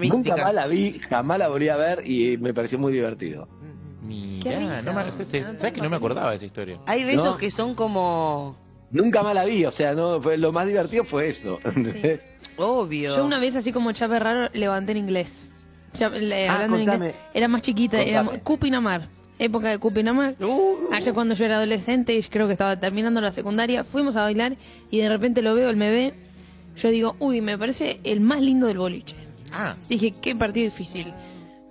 Nunca más la vi, jamás la volví a ver y me pareció muy divertido. Risa. no me- se- se- ¿sabes que no me acordaba de esa historia? Hay besos No. que son como... Nunca más la vi, o sea, no fue lo más divertido fue eso. ¿entendés? Obvio. Yo una vez, así como chape raro, levanté en inglés. Ya, le- Ah, hablando en contame. inglés. Era más chiquita, era Contame. Cupinamar. Época de Cupinamar. Uh, Allá cuando yo era adolescente, y creo que estaba terminando la secundaria, fuimos a bailar y de repente lo veo, él me ve. Yo digo, uy, me parece el más lindo del boliche. Ah, Dije, qué partido difícil.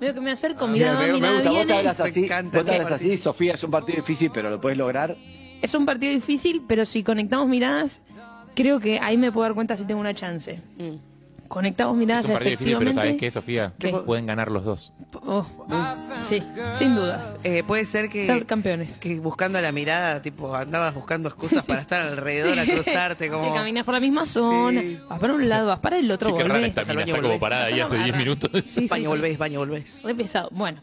Veo que me acerco, Ah, Mira, miraba, me, me gusta, vos te viene. hablas Me así, vos hablas así, Sofía, es un partido difícil, pero lo puedes lograr. Es un partido difícil, pero si conectamos miradas, creo que ahí me puedo dar cuenta si tengo una chance. mm. Conectamos miradas, es un partido difícil, pero ¿sabes efectivamente. qué, Sofía? ¿Qué? Pueden ganar los dos. Oh, sí, sin dudas. Eh, puede ser que, Ser campeones. que buscando la mirada, tipo, andabas buscando excusas para estar alrededor, a cruzarte, como... Que caminas por la misma zona, Sí. vas para un lado, vas para el otro, Sí, qué rara volvés. esta mina, baño está como volvés. parada ahí hace 10 agarrar. minutos. Sí, sí, baño sí. volvés, baño volvés. Re pesado. Bueno,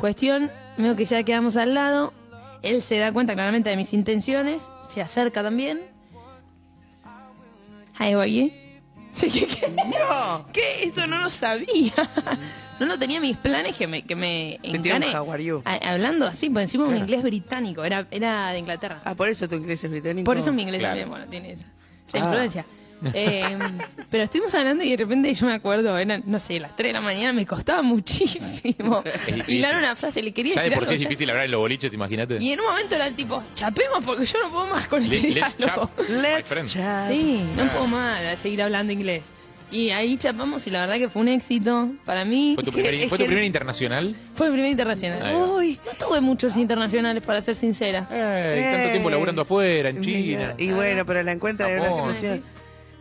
cuestión, veo que ya quedamos al lado. Él se da cuenta claramente de mis intenciones, se acerca también. Hi, oye. Sí, ¿qué, qué? ¡No! ¿Qué? Esto no lo sabía. No lo tenía en mis planes que me, que me a- Hablando así, por encima un inglés británico, era, era de Inglaterra. Ah, por eso tu inglés es británico. Por eso mi inglés Claro. también, bueno, tiene esa, esa Ah. influencia. Eh, pero estuvimos hablando y de repente yo me acuerdo, eran, no sé, las 3 de la mañana, me costaba muchísimo. difícil. Hilar una frase, le quería Ya de decir por sí es ya- difícil hablar en los boliches, imagínate. Y en un momento era el tipo, chapemos porque yo no puedo más con el Le- let's diálogo. chap, Let's chat. Sí, no puedo más de seguir hablando inglés. Y ahí chapamos y la verdad que fue un éxito. Para mí ¿Fue tu primer, ¿fue tu primer internacional? fue el primer internacional. Uy. No tuve muchos internacionales, para ser sincera. Ey, tanto tiempo laburando afuera, en China. Y bueno, pero la encuentran en una situación.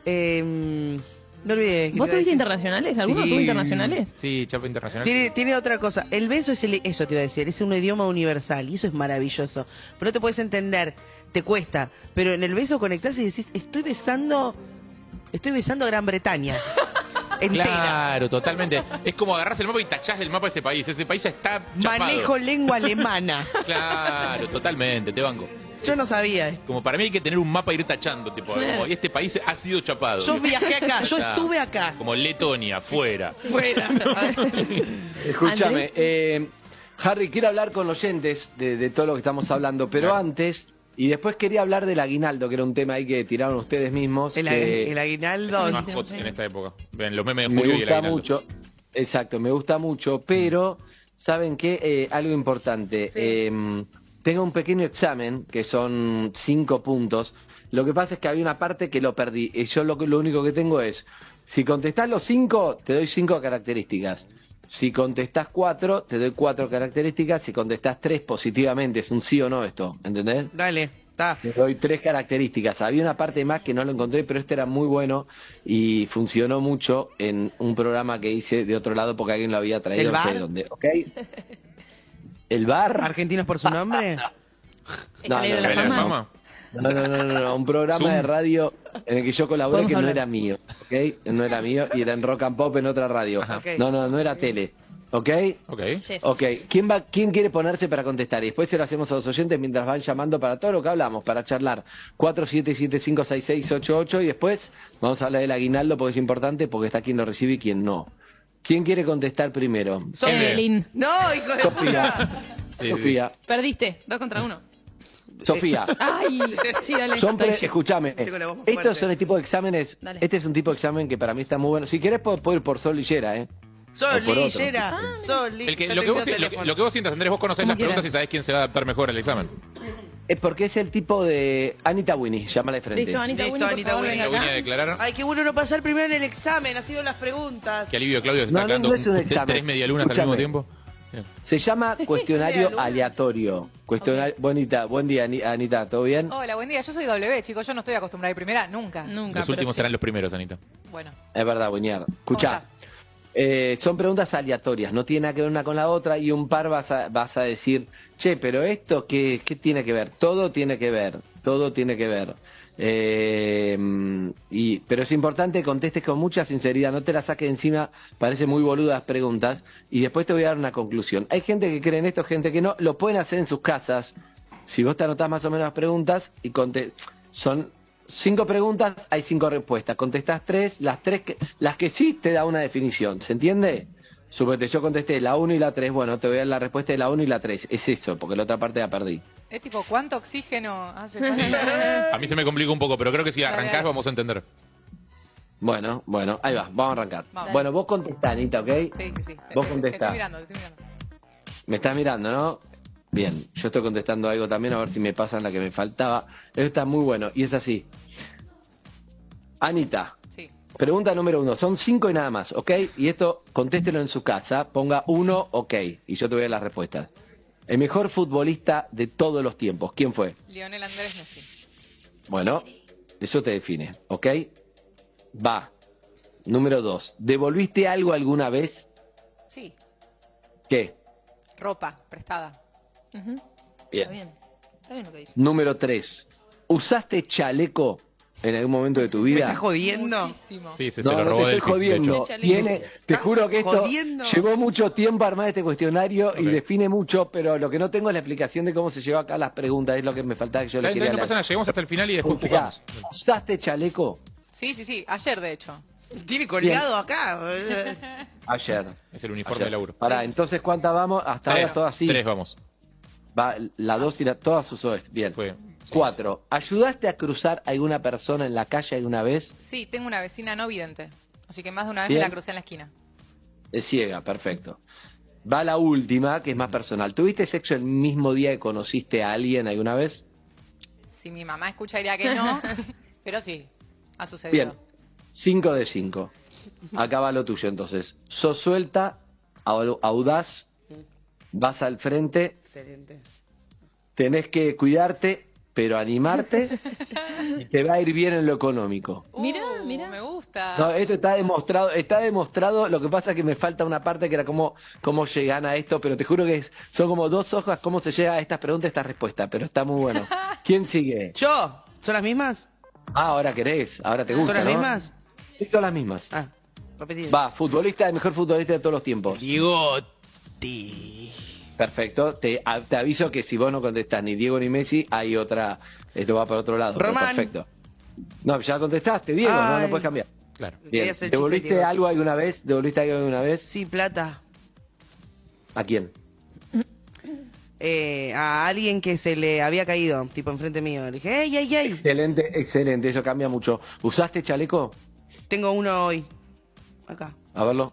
Eh, no olvides. que ¿Vos tuviste internacionales? ¿Alguno Sí. tuvo internacionales? Sí, chapa internacional. Tiene, tiene otra cosa. El beso es el, eso te iba a decir, es un idioma universal y eso es maravilloso. Pero no te puedes entender, te cuesta. Pero en el beso conectás y decís, estoy besando, estoy besando a Gran Bretaña. Entera. Claro, totalmente. Es como agarrás el mapa y tachás del mapa ese país. Ese país ya está chapado. Manejo lengua alemana. Claro, totalmente, te banco. Yo no sabía esto. Como para mí hay que tener un mapa e ir tachando, tipo, Claro. como, y este país ha sido chapado. Yo viajé acá, yo estuve acá. Como Letonia, fuera. Fuera. Escúchame, eh, Harry, quiero hablar con los oyentes de, de todo lo que estamos hablando, pero Claro. antes, y después quería hablar del aguinaldo, que era un tema ahí que tiraron ustedes mismos. El, que el aguinaldo. En esta época. Ven, los memes de me Julio y el gusta aguinaldo. mucho. Exacto, me gusta mucho, pero ¿saben qué? Eh, algo importante. Sí. Eh, tengo un pequeño examen, que son cinco puntos. Lo que pasa es que había una parte que lo perdí. Y yo lo, lo único que tengo es, si contestás los cinco, te doy cinco características. Si contestás cuatro, te doy cuatro características. Si contestás tres positivamente, es un sí o no esto, ¿entendés? Dale, está. Te doy tres características. Había una parte más que no lo encontré, pero este era muy bueno y funcionó mucho en un programa que hice de otro lado porque alguien lo había traído, ¿El no sé dónde. ¿Ok? ¿El bar? ¿Argentinos por su nombre? No, no, no, no, no, un programa Zoom. de radio en el que yo colaboré que no hablar. era mío, ¿ok? No era mío y era en Rock and Pop en otra radio. No, no, no era tele, ¿ok? Ok. Yes. Ok, ¿quién va, quién quiere ponerse para contestar? Y después se lo hacemos a los oyentes mientras van llamando para todo lo que hablamos, para charlar. 47756688 y después vamos a hablar del aguinaldo porque es importante, porque está quien lo recibe y quien no. ¿Quién quiere contestar primero? Soy- Evelyn. No, hijo de Sofía. puta. Sí, Sofía. Perdiste, dos contra uno. Sofía. Ay, sí, dale. Son pre- escúchame, estos son el tipo de exámenes, Dale. este es un tipo de examen que para mí está muy bueno. Si querés puedo, puedo ir por Sol Lillera, ¿eh? Sol, O por otro. Lillera. Sol, El que- Lillera. lo, que vos, lo, que, lo que vos sientas, Andrés, vos conocés Como las preguntas quieras. y sabés quién se va a adaptar mejor al examen. Es porque es el tipo de Anita Winnie, llámala de frente. Listo, Anita Listo, Winnie, por Anita favor, Winnie. a declarar. Ay, qué bueno no pasar primero en el examen, ha sido las preguntas. Qué alivio, Claudio, que se está No, no, no es un examen. tres medialunas al mismo Escúchame. tiempo. Bien. Se llama cuestionario aleatorio. Cuestionario, bonita, buen día, Ani- Anita, ¿todo bien? Hola, buen día. Yo soy W, chicos. Yo no estoy acostumbrada a ir primera, nunca. Nunca. Los pero últimos sí. serán los primeros, Anita. Bueno, Es verdad, Buñar. Escuchá, estás? Eh, son preguntas aleatorias, no tiene nada que ver una con la otra y un par vas a, vas a decir, che, pero esto, qué, ¿qué tiene que ver? Todo tiene que ver, todo tiene que ver. Eh, y, pero es importante que contestes con mucha sinceridad, no te la saques encima, parece muy boludas preguntas, y después te voy a dar una conclusión. Hay gente que cree en esto, gente que no, lo pueden hacer en sus casas. Si vos te anotás más o menos las preguntas y son cinco preguntas, hay cinco respuestas. Contestás tres, las tres que, las que sí te da una definición, ¿se entiende? Suponete, yo contesté la 1 y la 3, bueno, te voy a dar la respuesta de la 1 y la 3. Es eso, porque la otra parte la perdí. es tipo, ¿cuánto oxígeno hace falta? A mí se me complica un poco, pero creo que si arrancás dale. vamos a entender. Bueno, bueno, ahí va, vamos a arrancar. Vamos. Bueno, vos contestá, Anita, ¿ok? Sí, sí, sí. Vos te- contestá. Te estoy mirando, te estoy mirando. Me estás mirando, ¿no? Bien, yo estoy contestando algo también, a ver si me pasan la que me faltaba. Esto está muy bueno, y es así. Anita, Sí. Pregunta número uno, son cinco y nada más, ¿ok? Y esto contéstelo en su casa, ponga uno, ok, y yo te voy a dar las respuestas. El mejor futbolista de todos los tiempos, ¿quién fue? Lionel Andrés Messi. Bueno, eso te define, ¿ok? Va. Número dos, ¿devolviste algo alguna vez? Sí. ¿Qué? Ropa prestada. Bien. Está bien. Está bien lo que dice. Número tres, ¿usaste chaleco en algún momento de tu ¿Me vida? estás jodiendo? Muchísimo. Sí, se, No, se lo no robó te estoy jodiendo. Tiene, te ¿Estás juro que esto jodiendo? llevó mucho tiempo armar este cuestionario y define mucho, pero lo que no tengo es la explicación de cómo se llevó acá las preguntas, es lo que me faltaba que yo le quería no pasa nada, llegamos hasta el final y después Mirá. ¿Usaste chaleco Sí, sí, sí. Ayer, de hecho. Tiene colgado acá. ayer? Es el uniforme Ayer. de laburo. Pará, entonces ¿cuántas vamos? Hasta ahora todas así. tres vamos. Va, la dos y la todas usó esto. Bien. Fue. sí. Cuatro. ¿Ayudaste a cruzar a alguna persona en la calle alguna vez? Sí, tengo una vecina no vidente. Así que más de una vez Bien. me la crucé en la esquina. Es ciega, perfecto. Va la última, que es más personal. ¿Tuviste sexo el mismo día que conociste a alguien alguna vez? Si mi mamá escucha diría que no, pero sí, ha sucedido. Bien. Cinco de cinco. acá va lo tuyo entonces. Sos suelta, au- audaz, vas al frente, Excelente. tenés que cuidarte, pero animarte y te va a ir bien en lo económico. Mirá, Uh, mirá. Me gusta. No, esto está demostrado, está demostrado, lo que pasa es que me falta una parte que era cómo, cómo llegan a esto, pero te juro que es- son como dos hojas cómo se llega a estas preguntas, esta respuesta, pero está muy bueno. ¿Quién sigue? ¿Yo? ¿Son las mismas? Ah, ahora querés, ahora te gusta, ¿Son las ¿no? mismas? Sí, son las mismas. Ah, repetí. Va, futbolista, el mejor futbolista de todos los tiempos. Perfecto. Te, a- te aviso que si vos no contestás ni Diego ni Messi, hay otra. Esto va para otro lado. Román. Perfecto. No, ya contestaste, Diego, no, no Ay. puedes cambiar. Claro. Bien. ¿Devolviste chiste, algo alguna vez? ¿Devolviste algo alguna vez? Sí, plata. ¿A quién? Eh, a alguien que se le había caído, tipo enfrente mío. Le dije, ¡ey, ey, ey! Excelente, excelente, eso cambia mucho. ¿Usaste chaleco? Tengo uno hoy. Acá. A verlo.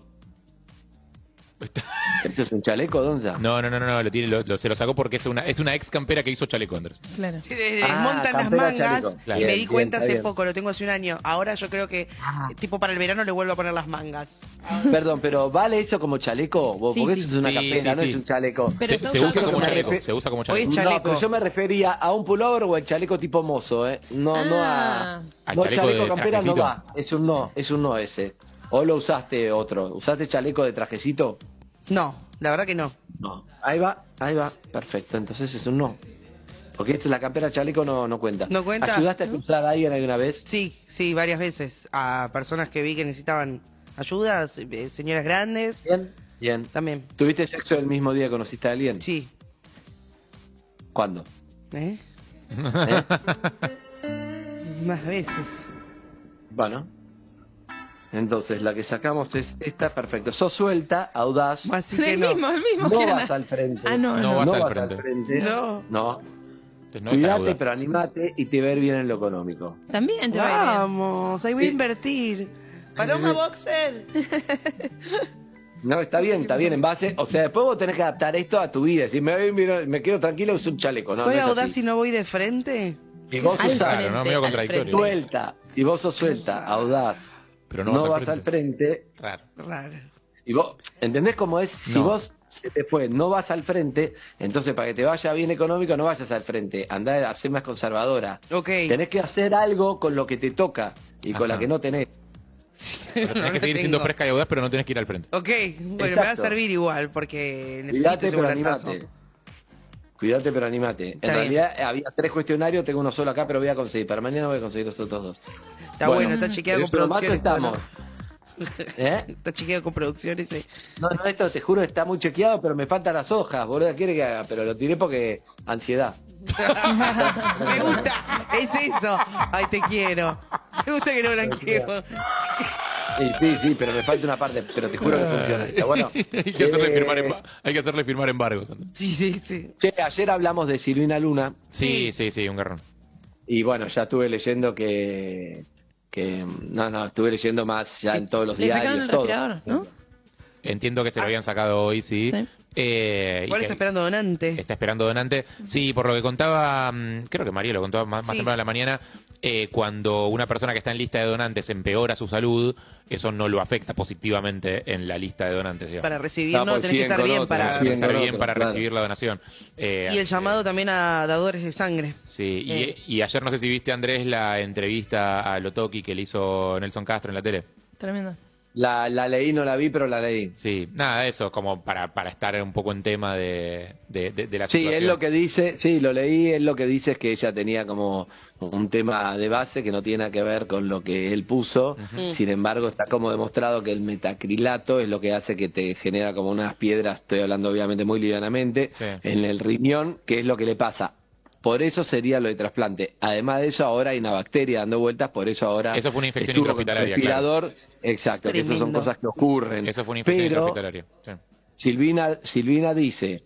¿Eso es un chaleco? ¿Dónde está? No, no, no, no, no, lo tiene, lo- lo- se lo sacó porque es una, es una ex campera que hizo chaleco, Andrés. Claro. Se le Ah, desmontan las mangas Claro. me Bien, di cuenta hace bien. poco, lo tengo hace un año. Ahora yo creo que, eh, tipo, para el verano le vuelvo a poner las mangas. Perdón, pero ¿vale eso como chaleco? Vos, Sí, porque sí. eso es una Sí, campera, sí, no sí. es un chaleco. Pero Se, usa como chaleco, refiero- se usa como Hoy chaleco. es No, chaleco. pero yo me refería a un pullover o el chaleco tipo mozo, ¿eh? No, no a. Ah. Al no, chaleco campera no va. Es un no, es un no ese. ¿O lo usaste otro? ¿Usaste chaleco de trajecito? No, la verdad que no. No. Ahí va, ahí va. Perfecto, entonces es un no. Porque es la campera chaleco no, no cuenta. ¿No cuenta? ¿Ayudaste a cruzar a alguien alguna vez? Sí, sí, varias veces. A personas que vi que necesitaban ayuda, eh, señoras grandes. Bien. Bien. También. ¿Tuviste sexo el mismo día que conociste a alguien? Sí. ¿Cuándo? ¿Eh? ¿Eh? Más veces. Bueno. Entonces, la que sacamos es esta, perfecto. Sos suelta, audaz. Así que el no. mismo, el mismo. No vas al frente. Ah, no, No no. vas No al vas frente. al frente. No. No. Cuidate, pero animate y te ver bien en lo económico. También te va. Vamos, ahí voy a invertir. Paloma Boxer. No, está bien, está bien en base. O sea, después vos tenés que adaptar esto a tu vida. Si me, voy, miro- me quedo tranquilo, uso un chaleco. No, ¿Soy no audaz y no voy de frente? Si vos frente. suelta, si vos sos suelta, audaz, Pero no, vas, al frente, Raro. Raro. y vos, ¿entendés cómo es? Si No. vos se te fue, no vas al frente, entonces para que te vaya bien económico, no vayas al frente. Andá a ser más conservadora. Ok. Tenés que hacer algo con lo que te toca y con la que no tenés. No, tenés no que seguir siendo tengo. fresca y audaz, pero no tenés que ir al frente. Ok, bueno, me va a servir igual porque necesito Cuídate, ese. Cuídate, pero animate. En bien. realidad había tres cuestionarios, tengo uno solo acá, pero voy a conseguir. Para mañana voy a conseguir los otros dos. Está bueno, está chequeado con pero macho producción. esto, estamos. ¿Eh? Está chequeado con producción ese. No, no, esto te juro está muy chequeado, pero me faltan las hojas, boludo. Quiere que haga, pero lo tiré porque ansiedad. Me gusta, es eso. Ay, te quiero. Me gusta que no blanqueo. Y sí, sí, pero me falta una parte, pero te juro que funciona. Está bueno. hay, que hacerle Eh, firmar emba- hay que hacerle firmar embargos. Sí, sí, sí. Che, ayer hablamos de Silvina Luna Sí, sí, sí, un garrón. y bueno, ya estuve leyendo que. que no, no, estuve leyendo más ya en todos los Le sacaron diarios. el todo. respirador, ¿no? Entiendo que se lo habían sacado hoy, sí. Sí. Eh, ¿Cuál que está esperando donante? está esperando donante. Sí, por lo que contaba, mm, creo que María lo contaba más, más Sí. temprano en la mañana, eh, cuando una persona que está en lista de donantes empeora su salud, eso no lo afecta positivamente en la lista de donantes. digamos. Para recibir, Ah, no, pues tenés que estar bien otro, para. estar bien otro, para claro. recibir la donación. Eh, Y el llamado también a dadores de sangre. Sí, y, Eh. y ayer no sé si viste, Andrés, la entrevista a Lotoki que le hizo Nelson Castro en la tele. Tremendo. La, la leí, no la vi, pero la leí. Sí, nada, eso, como para, para estar un poco en tema de, de, de- de la Sí, situación. es lo que dice, sí, lo leí, es lo que dice es que ella tenía como un tema de base que no tiene nada que ver con lo que él puso. Sin embargo, está como demostrado que el metacrilato es lo que hace que te genera como unas piedras, estoy hablando obviamente muy livianamente, Sí. en el riñón, que es lo que le pasa. Por eso sería lo de trasplante. Además de eso, ahora hay una bacteria dando vueltas, por eso ahora. Eso fue una infección intrahospitalaria, respirador. Exacto, que esas son cosas que ocurren. Eso fue una infección Pero intrahospitalaria. Sí. Silvina, Silvina dice,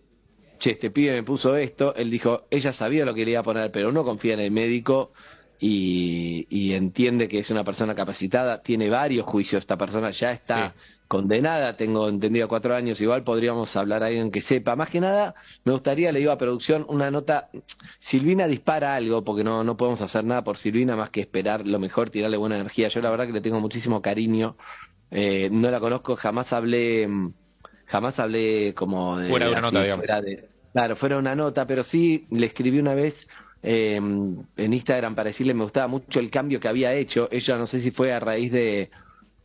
che, este pibe me puso esto, él dijo, ella sabía lo que le iba a poner, pero no confía en el médico y, y entiende que es una persona capacitada, tiene varios juicios, esta persona ya está condenada, tengo entendido cuatro años, igual podríamos hablar a alguien que sepa. Más que nada, me gustaría, le digo a producción, una nota, Silvina dispara algo, porque no, no podemos hacer nada por Silvina más que esperar lo mejor, tirarle buena energía. Yo la verdad que le tengo muchísimo cariño Eh, no la conozco, jamás hablé, jamás hablé como de... Fuera de una así, nota, digamos. fuera de- claro, fuera una nota, pero sí le escribí una vez eh, en Instagram para decirle me gustaba mucho el cambio que había hecho. Ella no sé si fue a raíz de,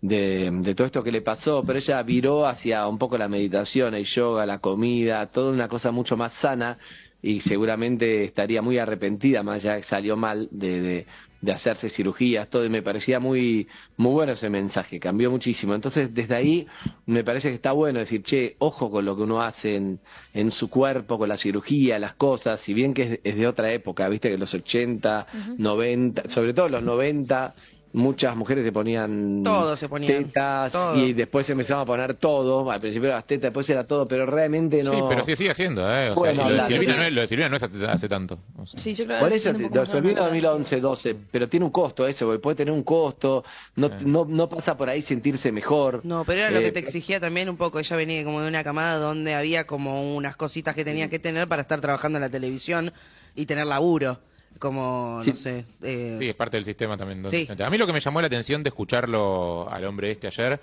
de, de todo esto que le pasó, pero ella viró hacia un poco la meditación, el yoga, la comida, toda una cosa mucho más sana y seguramente estaría muy arrepentida, más de que salió mal de, de, de hacerse cirugías, todo, y me parecía muy, muy bueno ese mensaje, cambió muchísimo. Entonces, desde ahí me parece que está bueno decir, che, ojo con lo que uno hace en, en su cuerpo, con la cirugía, las cosas, si bien que es, es de otra época, viste que los 80, 90, sobre todo los 90, muchas mujeres se ponían Todo se ponían, tetas todo. y después se empezaban a poner todo, al principio las tetas, después era todo, pero realmente no... Sí, pero sí sigue haciendo, ¿eh? O Bueno, sea, lo, de Silvina no es, lo de Silvina no es hace, hace tanto. O sea. Sí, yo creo Por eso, lo natural. 2011, 12, pero tiene un costo eso, porque puede tener un costo, no, no, no pasa por ahí sentirse mejor. No, pero era lo Eh, que te exigía también un poco. Ella venía como de una camada donde había como unas cositas que tenías que tener para estar trabajando en la televisión y tener laburo. Como, Sí. no sé. eh, Sí, es parte del sistema también. Sí. A mí lo que me llamó la atención de escucharlo al hombre este ayer,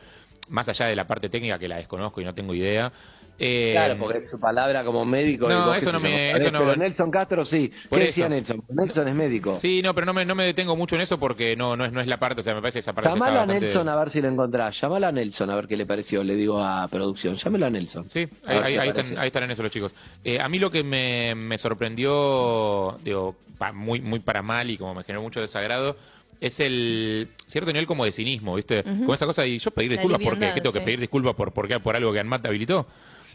más allá de la parte técnica que la desconozco y no tengo idea. Eh, Claro, porque es su palabra como médico. No, eso no me- eso no- Pero Nelson Castro sí. Por ¿Qué eso. decía Nelson? Nelson es médico. Sí, no, pero no me, no me detengo mucho en eso porque no, no, es, no es la parte, o sea, me parece esa parte Llamala a bastante- Nelson a ver si lo encontrás. Llamala a Nelson a ver qué le pareció. Le digo a producción. Llámelo a Nelson. Sí, A ahí, ver ahí- si ahí aparece. están, ahí están en eso los chicos. Eh, a mí lo que me, me sorprendió, digo, pa- muy, muy para mal y como me generó mucho desagrado, es el cierto nivel como de cinismo, ¿viste? Con esa cosa y yo pedir disculpas porque ¿qué tengo que pedir disculpas por, por, qué? por algo que Anmat habilitó.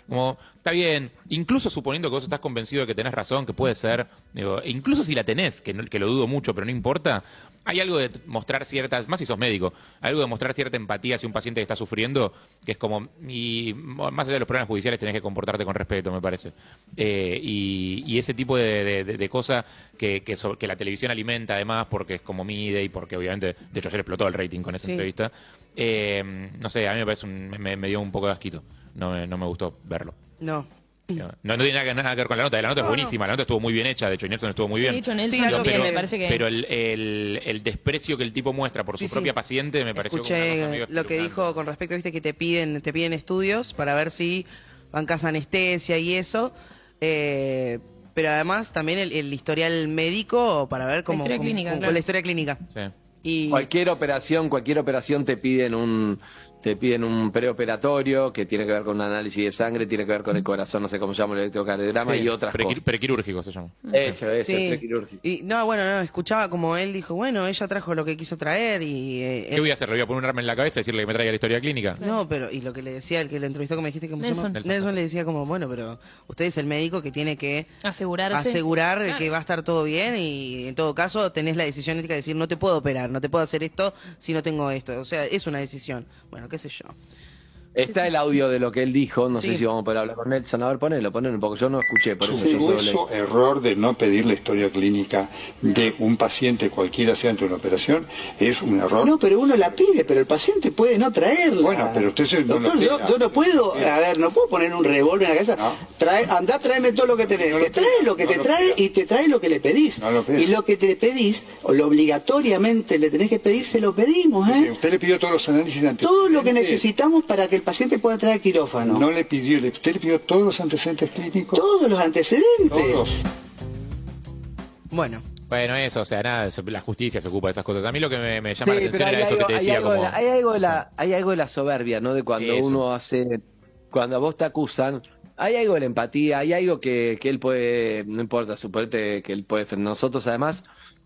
Como, está bien, incluso suponiendo que vos estás convencido de que tenés razón, que puede ser, digo, incluso si la tenés, que, no- que lo dudo mucho, pero no importa, hay algo de mostrar ciertas, más si sos médico, algo de mostrar cierta empatía hacia un paciente que está sufriendo, que es como, y más allá de los problemas judiciales tenés que comportarte con respeto, me parece. Eh, y, y ese tipo de, de, de- de cosa que, que, so- que la televisión alimenta además, porque es como mide y porque obviamente, de hecho ayer explotó el rating con esa Sí. entrevista, eh, no sé, a mí me parece un- me, me dio un poco de asquito, no me, no me gustó verlo. No. No, no tiene nada que, nada que ver con la nota. La nota es buenísima, la nota estuvo muy bien hecha. De hecho, Nelson estuvo muy Sí, bien. de hecho, Nelson Sí, algo bien, me parece que... Pero el, el- el desprecio que el tipo muestra por su Sí, sí. propia paciente me pareció como una cosa Escuché lo que dijo con respecto, viste, que te piden, te piden estudios para ver si bancas anestesia y eso. eh, pero además también el, el historial médico para ver cómo. historia cómo- clínica, cómo- claro. La historia clínica. Sí. Y Cualquier operación, cualquier operación te piden un te piden un preoperatorio que tiene que ver con un análisis de sangre, tiene que ver con el corazón, no sé cómo se llama el electrocardiograma Sí, y otras cosas. Prequirúrgico se llama. Eso, eso, Sí. prequirúrgico. Y no, bueno, no, escuchaba como él dijo, bueno, ella trajo lo que quiso traer y... eh, ¿Qué él- voy a hacer? ¿Le voy a poner un arma en la cabeza y decirle que me traiga la historia clínica? No, pero, y lo que le decía el que le entrevistó, como dijiste, que Nelson. Nelson. Nelson. le decía como, bueno, pero usted es el médico que tiene que Asegurarse. asegurar Claro. que va a estar todo bien y en todo caso tenés la decisión ética de decir, no te puedo operar, no te puedo hacer esto si no tengo esto. O sea, es una decisión. Bueno, qué sé yo. Está el audio de lo que él dijo, no sé si vamos a poder hablar con Nelson. A ver, ponelo, ponelo, porque yo no escuché, por eso yo grueso error de no pedir la historia clínica de un paciente cualquiera sea ante una operación es un error. No, pero uno la pide, pero el paciente puede no traerla. Bueno, pero usted se- no Doctor, lo yo, yo no puedo, a ver, no puedo poner un revólver en la cabeza. No. Trae, anda, tráeme todo lo que tenés. No lo te trae lo que no te lo trae pida. y te trae lo que le pedís. No lo y lo que te pedís, o lo obligatoriamente le tenés que pedir, se lo pedimos, Sí, ¿eh? usted le pidió todos los análisis antecedentes. Todo lo que necesitamos para que el paciente pueda traer quirófano. No le pidió, le- usted le pidió todos los antecedentes clínicos. Todos los antecedentes. Todos. Bueno, Bueno, eso, o sea, nada, la justicia se ocupa de esas cosas. A mí lo que me, me llama Sí, la atención hay era eso algo, que te hay decía algo de como... la, hay algo de la- hay algo de la soberbia, ¿no? De cuando Eso. uno hace, cuando a vos te acusan, hay algo de la empatía, hay algo que, que él puede, no importa, suponete que él puede defender. Nosotros, además,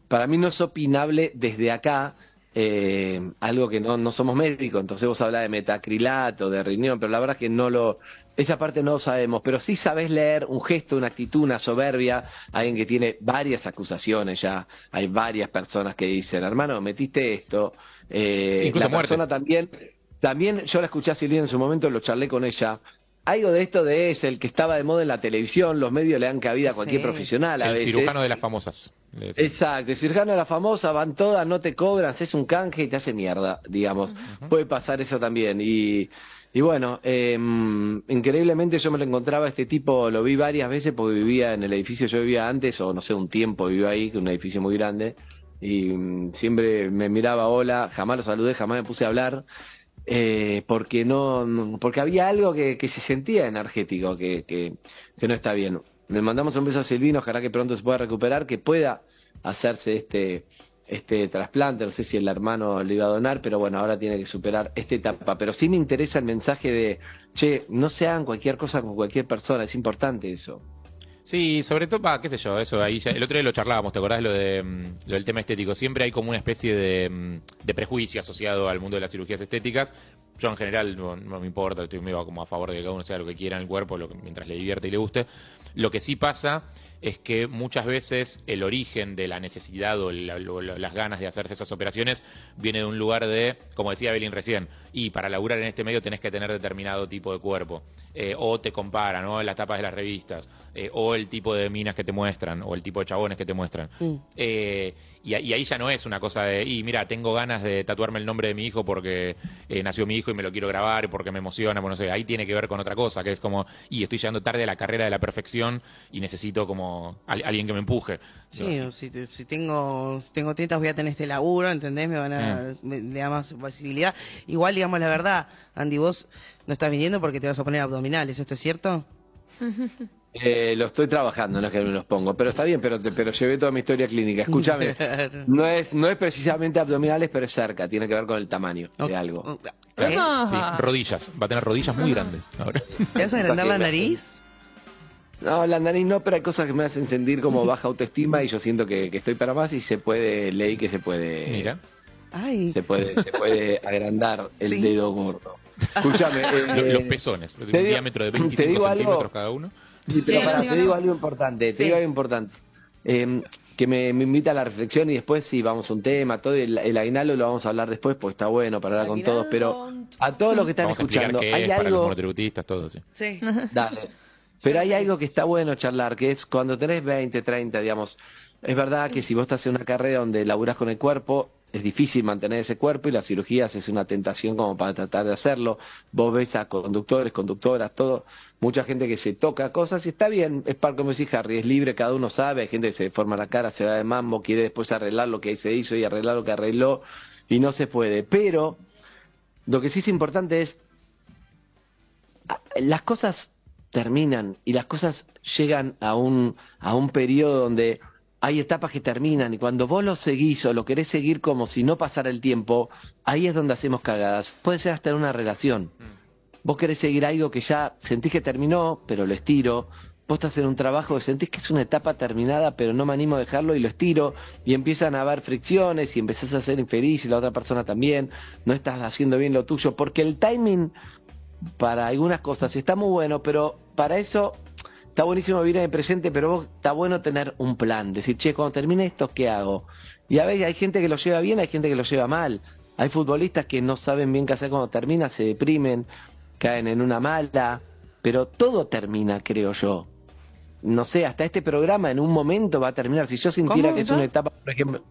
para mí no es opinable desde acá eh, algo que no, no somos médicos, entonces vos hablas de metacrilato, de riñón, pero la verdad es que no lo, esa parte no lo sabemos, pero sí sabés leer un gesto, una actitud, una soberbia, alguien que tiene varias acusaciones ya, hay varias personas que dicen, hermano, metiste esto, eh, incluso la persona también, también yo la escuché a Silvina en su momento, lo charlé con ella. Algo de esto de es el que estaba de moda en la televisión, los medios le dan cabida a cualquier Sí. profesional a El veces. cirujano de las famosas. Exacto, cirujano de la famosa, van todas, no te cobran, haces un canje y te hace mierda, digamos. Puede pasar eso también. Y, y bueno, eh, increíblemente yo me lo encontraba este tipo, lo vi varias veces porque vivía en el edificio, yo vivía antes, o no sé, un tiempo vivió ahí, que es un edificio muy grande. Y mm, siempre me miraba, hola, jamás lo saludé, jamás me puse a hablar. eh, porque no, no- porque había algo que, que se sentía energético, que, que, que no está bien. Le mandamos un beso a Silvino, ojalá que pronto se pueda recuperar, que pueda hacerse este, este trasplante, no sé si el hermano le iba a donar, pero bueno, ahora tiene que superar esta etapa. Pero sí me interesa el mensaje de, che, no se hagan cualquier cosa con cualquier persona, es importante eso. Sí, sobre todo, pa, qué sé yo, eso ahí el otro día lo charlábamos, ¿te acordás lo, de, mm, lo del tema estético? Siempre hay como una especie de, mm, de prejuicio asociado al mundo de las cirugías estéticas. Yo en general no, no me importa, estoy medio como a favor de que cada uno sea lo que quiera en el cuerpo, mientras le divierte y le guste. Lo que sí pasa es que muchas veces el origen de la necesidad o la- las ganas de hacerse esas operaciones viene de un lugar de, como decía Belín recién, y para laburar en este medio tenés que tener determinado tipo de cuerpo. Eh, o te comparan, ¿no? En las tapas de las revistas, eh, o el tipo de minas que te muestran, o el tipo de chabones que te muestran. Eh, y, a- y ahí ya no es una cosa de, y mira, tengo ganas de tatuarme el nombre de mi hijo porque eh, nació mi hijo y me lo quiero grabar, y porque me emociona, bueno, no sé, ahí tiene que ver con otra cosa, que es como, y estoy llegando tarde a la carrera de la perfección y necesito como al- alguien que me empuje. Sí, o si, te- si tengo si tengo tetas voy a tener este laburo, ¿entendés? Me van a me, le da más visibilidad. Igual, digamos la verdad, Andy, vos no estás viniendo porque te vas a poner abdominales, ¿esto es cierto? Eh, lo estoy trabajando, no es que me los pongo, pero está bien, pero, te- pero llevé toda mi historia clínica. Escúchame, no es, no es precisamente abdominales, pero es cerca, tiene que ver con el tamaño de algo. Claro, sí, rodillas, va a tener rodillas muy grandes ahora. ¿Te vas a agrandar la nariz? No, la nariz no, pero hay cosas que me hacen sentir como baja autoestima y yo siento que, que estoy para más y se puede, leí que se puede, Mira. Ay. se puede, se puede agrandar el Sí. dedo gordo. Escúchame, eh, Los, los pezones, te un digo- diámetro de te 25 digo algo. centímetros cada uno. Sí, pero Sí, no, te digo, algo importante, Sí. te digo algo importante. Eh, que me, me invita a la reflexión y después sí, vamos a un tema, todo el, el aguinaldo lo vamos a hablar después, pues está bueno para hablar con todos, pero a todos los que están Vamos a escuchando, qué hay es para los algo, monotributistas, todo, sí. Sí. dale, pero hay algo que está bueno charlar, que es cuando tenés 20, 30, digamos, es verdad que si vos estás en una carrera donde laburás con el cuerpo, es difícil mantener ese cuerpo y las cirugías es una tentación como para tratar de hacerlo. Vos ves a conductores, conductoras, todo, mucha gente que se toca cosas y está bien, es para como decís Harry, es libre, cada uno sabe, hay gente que se forma la cara, se va de mambo, quiere después arreglar lo que se hizo y arreglar lo que arregló y no se puede. Pero lo que sí es importante es las cosas terminan y las cosas llegan a un, a un periodo donde hay etapas que terminan y cuando vos lo seguís o lo querés seguir como si no pasara el tiempo, ahí es donde hacemos cagadas. Puede ser hasta en una relación. Vos querés seguir algo que ya sentís que terminó, pero lo estiro. Vos estás en un trabajo que sentís que es una etapa terminada, pero no me animo a dejarlo y lo estiro. Y empiezan a haber fricciones y empezás a ser infeliz y la otra persona también. No estás haciendo bien lo tuyo, porque el timing para algunas cosas está muy bueno, pero para eso está buenísimo vivir en el presente, pero vos está bueno tener un plan, decir, che, cuando termine esto, ¿qué hago? Y a veces hay gente que lo lleva bien, hay gente que lo lleva mal. Hay futbolistas que no saben bien qué hacer cuando termina, se deprimen, caen en una mala, pero todo termina, creo yo. No sé, hasta este programa en un momento va a terminar. Si yo sintiera que es una etapa, por ejemplo,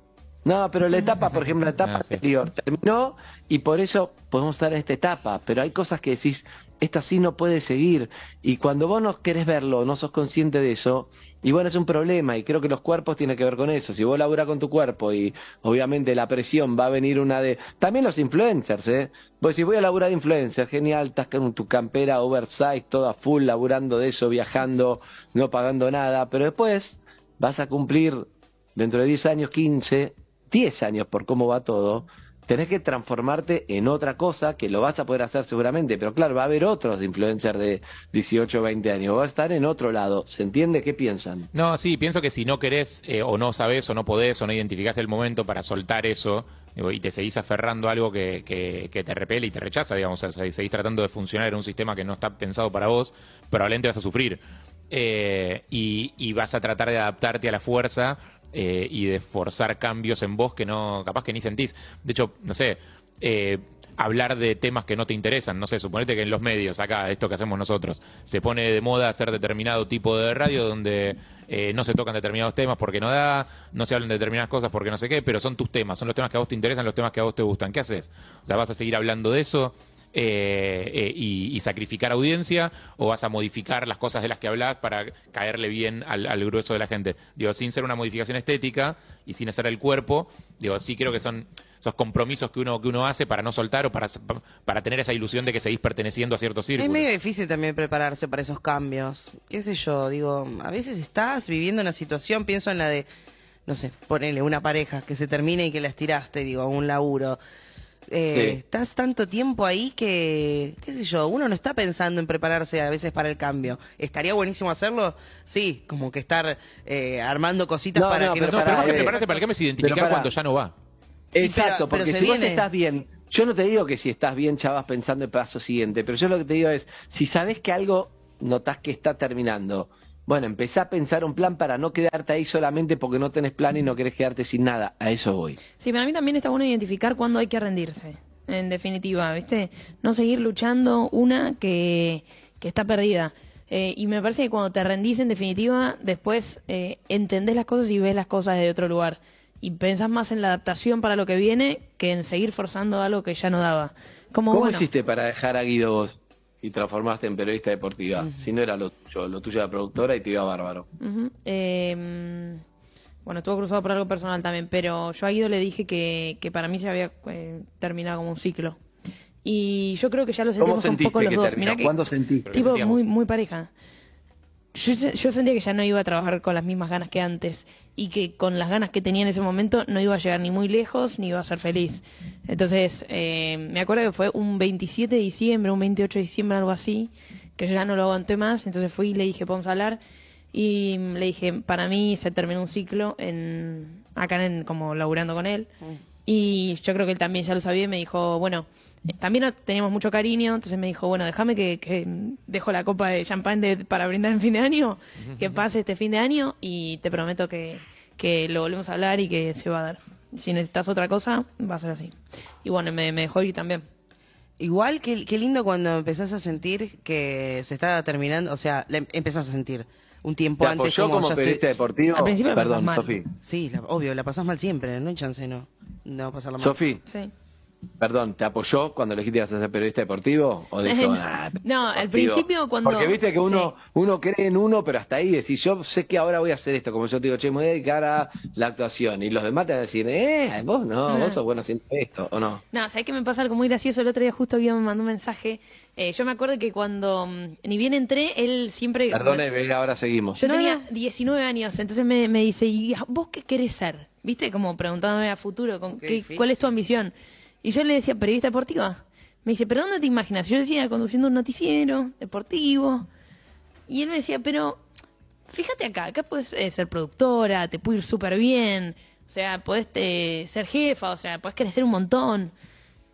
no, pero la etapa, por ejemplo, la etapa Ah, sí. anterior terminó y por eso podemos estar en esta etapa. Pero hay cosas que decís, esto así no puede seguir. Y cuando vos no querés verlo, no sos consciente de eso, y bueno, es un problema. Y creo que los cuerpos tienen que ver con eso. Si vos laburás con tu cuerpo y obviamente la presión va a venir una de. También los influencers, ¿eh? Vos si voy a laburar de influencer, genial, estás con tu campera oversize, toda full, laburando de eso, viajando, no pagando nada. Pero después vas a cumplir dentro de 10 años, 15, 10 años por cómo va todo, tenés que transformarte en otra cosa que lo vas a poder hacer seguramente, pero claro, va a haber otros influencers de 18, 20 años, vas a estar en otro lado, ¿se entiende qué piensan? No, sí, pienso que si no querés eh, o no sabés o no podés o no identificás el momento para soltar eso y te seguís aferrando a algo que, que- que te repele y te rechaza, digamos, o sea, seguís tratando de funcionar en un sistema que no está pensado para vos, probablemente vas a sufrir. Eh, y, y vas a tratar de adaptarte a la fuerza eh, y de forzar cambios en vos que no, capaz que ni sentís. De hecho, no sé, eh, hablar de temas que no te interesan. No sé, suponete que en los medios, acá, esto que hacemos nosotros, se pone de moda hacer determinado tipo de radio donde eh, no se tocan determinados temas porque no da, no se hablan de determinadas cosas porque no sé qué, pero son tus temas, son los temas que a vos te interesan, los temas que a vos te gustan. ¿Qué haces? O sea, ¿vas a seguir hablando de eso? Eh, eh, y, y sacrificar audiencia o vas a modificar las cosas de las que hablas para caerle bien al, al grueso de la gente. Digo, sin ser una modificación estética y sin hacer el cuerpo, digo, sí creo que son esos compromisos que uno, que uno hace para no soltar o para, para tener esa ilusión de que seguís perteneciendo a ciertos Es círculos. medio difícil también prepararse para esos cambios. ¿Qué sé yo? Digo, a veces estás viviendo una situación, pienso en la de, no sé, ponele una pareja que se termine y que la estiraste, digo, a un laburo. Eh, Sí. Estás tanto tiempo ahí que, qué sé yo, uno no está pensando en prepararse a veces para el cambio. ¿Estaría buenísimo hacerlo? Sí, como que estar eh, armando cositas No, para no, que pero no No, pero más que eh, prepararse para el cambio es identificar cuando ya no va. Exacto, pero- porque si vos viene. estás bien, yo no te digo que si estás bien ya vas pensando el paso siguiente, pero yo lo que te digo es, si sabes que algo notás que está terminando, bueno, empezá a pensar un plan para no quedarte ahí solamente porque no tenés plan y no querés quedarte sin nada. A eso voy. Sí, para mí también está bueno identificar cuándo hay que rendirse, en definitiva, ¿viste? No seguir luchando una que, que está perdida. Eh, y me parece que cuando te rendís, en definitiva, después eh, entendés las cosas y ves las cosas de otro lugar. Y pensás más en la adaptación para lo que viene que en seguir forzando algo que ya no daba. Como, ¿Cómo bueno, hiciste para dejar a Guido vos y transformaste en periodista deportiva? Si no era lo tuyo, lo tuyo era productora y te iba bárbaro. Eh, bueno, estuvo cruzado por algo personal también, pero yo a Guido le dije que, que para mí se había eh, terminado como un ciclo. Y yo creo que ya lo ¿Cómo sentimos un poco los dos. Mirá que, ¿Cuándo sentiste? ¿qué tipo muy, muy pareja. Yo, se- yo sentía que ya no iba a trabajar con las mismas ganas que antes y que con las ganas que tenía en ese momento no iba a llegar ni muy lejos ni iba a ser feliz. Entonces, eh, me acuerdo que fue un 27 de diciembre, un 28 de diciembre, algo así, que yo ya no lo aguanté más. Entonces fui y le dije, podemos hablar. Y le dije, para mí se terminó un ciclo en acá en como laburando con él. Y yo creo que él también ya lo sabía y me dijo, bueno, eh, también teníamos mucho cariño, entonces me dijo, bueno, déjame que, que dejo la copa de champán de- para brindar en fin de año, que pase este fin de año y te prometo que, que lo volvemos a hablar y que se va a dar. Si necesitas otra cosa, va a ser así. Y bueno, me, me dejó ir también. Igual, qué, qué lindo cuando empezás a sentir que se está terminando, o sea, le- empezás a sentir un tiempo ¿Te antes apoyó como estoy- periodista deportivo? Al principio la pasás Perdón. Sofi. Sí, la- obvio, la pasás mal siempre, no hay chance, no. No pasarla mal. Sofi, Sí. perdón, ¿te apoyó cuando elegiste que ibas a ser periodista deportivo? ¿O dijo, "Ah, No, al deportivo"? principio cuando... Porque viste que uno, uno cree en uno, pero hasta ahí decís, yo sé que ahora voy a hacer esto, como yo te digo, che, me voy a dedicar a la actuación. Y los demás te van a decir, eh, vos no, Ah. vos sos bueno haciendo esto, ¿o no? No, ¿sabes qué me pasa algo muy gracioso? El otro día justo Guido me mandó un mensaje. Eh, yo me acuerdo que cuando mm, ni bien entré, él siempre... Perdone, ahora seguimos. Yo tenía 19 años, entonces me, me dice, ¿y vos qué querés ser? ¿Viste? Como preguntándome a futuro, con Qué. ¿cuál es tu ambición? Y yo le decía, periodista deportiva. Me dice, ¿pero dónde te imaginas? Yo decía, conduciendo un noticiero, deportivo. Y él me decía, pero fíjate acá, acá puedes eh, ser productora, te puede ir súper bien, o sea, podés eh, ser jefa, o sea, podés crecer un montón.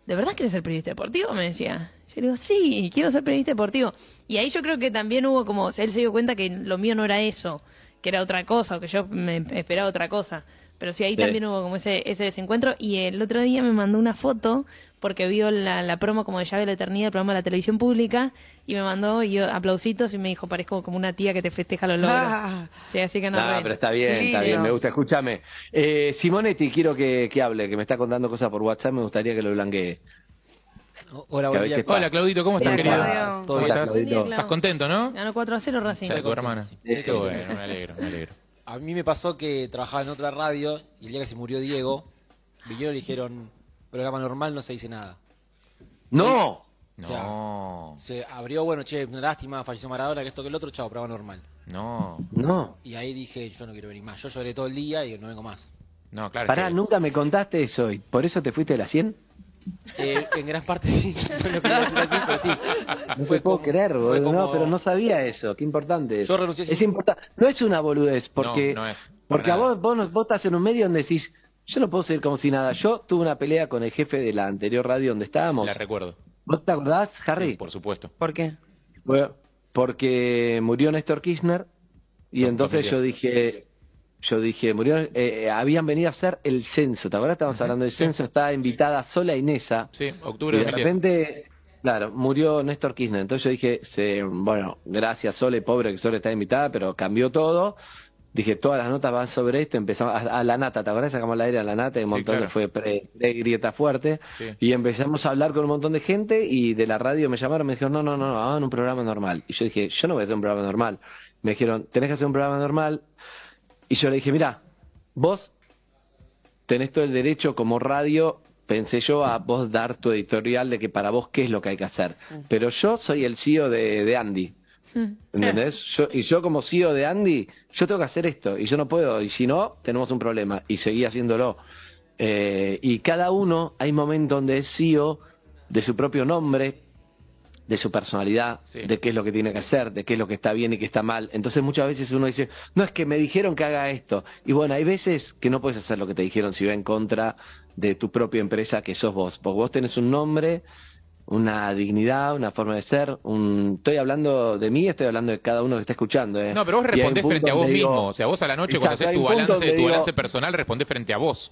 ¿De verdad querés ser periodista deportivo? Me decía. Yo le digo, sí, quiero ser periodista deportivo. Y ahí yo creo que también hubo como, él se dio cuenta que lo mío no era eso, que era otra cosa, o que yo me esperaba otra cosa. Pero sí, ahí Sí. también hubo como ese, ese desencuentro. Y el otro día me mandó una foto porque vio la, la promo como de Llave de la Eternidad, el programa de la televisión pública, y me mandó y yo, aplausitos y me dijo, parezco como una tía que te festeja los logros. Ah. Sí, así que no. Re- pero está bien, está bien, me gusta. Escúchame. Eh, Simonetti, quiero que, que hable, que me está contando cosas por WhatsApp, me gustaría que lo blanquee. Hola, buen día. Hola, Claudito, ¿cómo estás, querido? ¿Todo ¿Cómo bien? estás? Buen día, Clau. ¿Estás contento, no? Ganó 4 a 0 Racing. Ya de tu hermana. Sí. Qué bueno, me alegro, me alegro. A mí me pasó que trabajaba en otra radio y el día que se murió Diego, vinieron y dijeron, programa normal no se dice nada. ¡No! O sea, No, se abrió, bueno, che, una lástima, falleció Maradona, que esto que el otro, chao, programa normal. no, No. Y ahí dije, yo no quiero venir más. Yo lloré todo el día y no vengo más. no, claro. Pará, que- nunca me contaste eso hoy. ¿Por eso te fuiste de la 100? Eh, en gran parte sí, no lo quería decir así, pero sí. No Fue te puedo como- creer, fue boludo. No, pero no sabía eso. Qué importante es. Yo renuncié Es sin- importante. No es una boludez, porque, No, no es, porque a vos, vos, vos estás en un medio donde decís, yo no puedo seguir como si nada. Yo tuve una pelea con el jefe de la anterior radio donde estábamos. La recuerdo. ¿Vos te acordás, Harry? Sí, por supuesto. ¿Por qué? Bueno, porque murió Néstor Kirchner y entonces yo 2010. dije, yo dije, murió, eh, eh, habían venido a hacer el censo, ¿te acuerdas? Estábamos hablando del censo, estaba invitada sola Inesa Sí, y octubre de de 2010. repente, claro, murió Néstor Kirchner. Entonces yo dije, bueno, gracias Sole, pobre que Sole está invitada, pero cambió todo. Dije, todas las notas van sobre esto, empezamos a, a la nata, ¿te acordás? Sacamos la aire a la nata y un Sí, montón claro. que fue pre, pre- grieta fuerte. Sí. Y empezamos a hablar con un montón de gente y de la radio me llamaron, me dijeron, no, no, no, hagan un programa normal. Y yo dije, yo no voy a hacer un programa normal. Me dijeron, tenés que hacer un programa normal. Y yo le dije, mira, vos tenés todo el derecho como radio pensé yo, a vos dar tu editorial de que para vos qué es lo que hay que hacer. Pero yo soy el CEO de, de Andy. ¿Entendés? Yo, y yo como CEO de Andy, yo tengo que hacer esto y yo no puedo. Y si no, tenemos un problema. Y seguí haciéndolo. Eh, y cada uno, hay momentos donde es CEO de su propio nombre, de su personalidad, de qué es lo que tiene que hacer, de qué es lo que está bien y qué está mal. Entonces muchas veces uno dice, no es que me dijeron que haga esto. Y bueno, hay veces que no puedes hacer lo que te dijeron si va en contra de tu propia empresa que sos vos. Porque vos tenés un nombre, una dignidad, una forma de ser. Un... Estoy hablando de mí, estoy hablando de cada uno que está escuchando. ¿eh? No, pero vos respondés frente a vos digo- mismo. O sea, vos a la noche cuando haces tu balance, tu digo- balance personal, respondés frente a vos.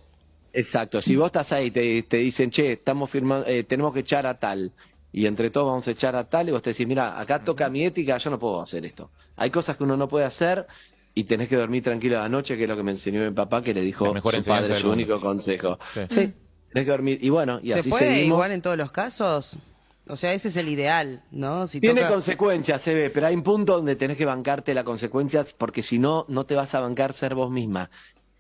Exacto, si vos estás ahí y te, te dicen, che, estamos firmando, eh, tenemos que echar a tal, y entre todos vamos a echar a tal, y vos te decís, mira, acá toca mi ética, yo no puedo hacer esto. Hay cosas que uno no puede hacer y tenés que dormir tranquilo la noche, que es lo que me enseñó mi papá, que le dijo mejor su padre, su único consejo. Sí. Sí, tenés que dormir, y bueno, y ¿Se así puede seguimos. igual en todos los casos? O sea, ese es el ideal, ¿no? Si Tiene toca- consecuencias, se ve, pero hay un punto donde tenés que bancarte las consecuencias porque si no, no te vas a bancar ser vos misma.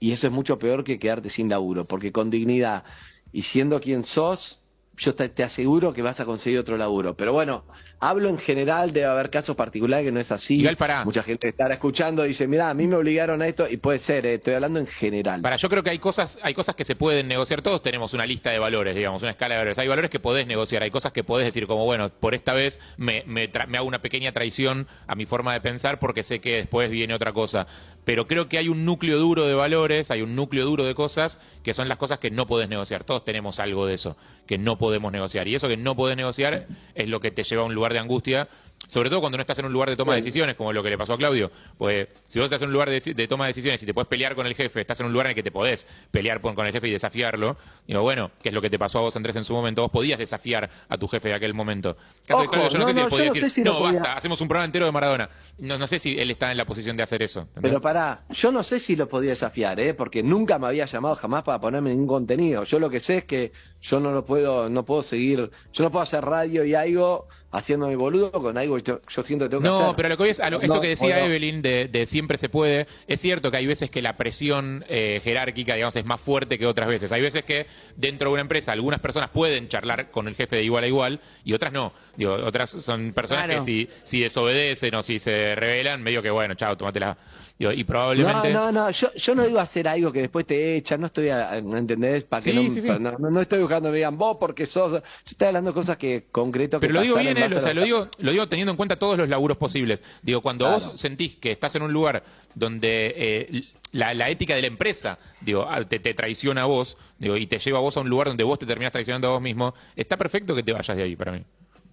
Y eso es mucho peor que quedarte sin laburo, porque con dignidad y siendo quien sos, yo te, te aseguro que vas a conseguir otro laburo. Pero bueno, hablo en general, debe haber casos particulares que no es así. Igual pará. Mucha gente estará escuchando y dice, mira, a mí me obligaron a esto, y puede ser, eh, estoy hablando en general. Para, yo creo que hay cosas, hay cosas que se pueden negociar. Todos tenemos una lista de valores, digamos, una escala de valores. Hay valores que podés negociar, hay cosas que podés decir como, bueno, por esta vez me, me, tra- me hago una pequeña traición a mi forma de pensar porque sé que después viene otra cosa. Pero creo que hay un núcleo duro de valores, hay un núcleo duro de cosas que son las cosas que no podés negociar. Todos tenemos algo de eso que no podemos negociar. Y eso que no podés negociar es lo que te lleva a un lugar de angustia. Sobre todo cuando no estás en un lugar de toma de decisiones, como lo que le pasó a Claudio. Pues si vos estás en un lugar de, de toma de decisiones y te puedes pelear con el jefe, estás en un lugar en el que te podés pelear con, con el jefe y desafiarlo. Digo, bueno, ¿qué es lo que te pasó a vos, Andrés, en su momento? Vos podías desafiar a tu jefe de aquel momento. Caso de Claudio, yo no, no, sé si no, él podía decir, si no, podía". basta, hacemos un programa entero de Maradona. No, no sé si él está en la posición de hacer eso. ¿entendés? Pero pará, yo no sé si lo podía desafiar, ¿eh? porque nunca me había llamado jamás para ponerme ningún contenido. Yo lo que sé es que yo no lo puedo, no puedo seguir, yo no puedo hacer radio y algo haciéndome boludo con algo que yo, yo siento que tengo que hacer. No, pero lo que hoy es, a lo- esto No, que decía. Evelyn de, de siempre se puede, es cierto que hay veces que la presión eh, jerárquica, digamos, es más fuerte que otras veces. Hay veces que dentro de una empresa algunas personas pueden charlar con el jefe de igual a igual y otras no. Digo, otras son personas Claro. que si, si desobedecen o si se rebelan, medio que bueno, chao, tómatela. Digo, y probablemente... No, no, no, yo, yo no digo hacer algo que después te echan, no estoy, a, ¿entendés? Para que Sí, no, sí, sí. pa- no, no estoy buscando que me digan vos porque sos, yo estoy hablando de cosas que concreto que Pero lo digo bien, en él, base o sea, lo digo, lo digo teniendo en cuenta todos los laburos posibles. Digo, cuando Claro. vos sentís que estás en un lugar donde eh, la, la ética de la empresa digo, ah, te, te traiciona a vos digo, y te lleva a vos a un lugar donde vos te terminás traicionando a vos mismo, está perfecto que te vayas de ahí para mí.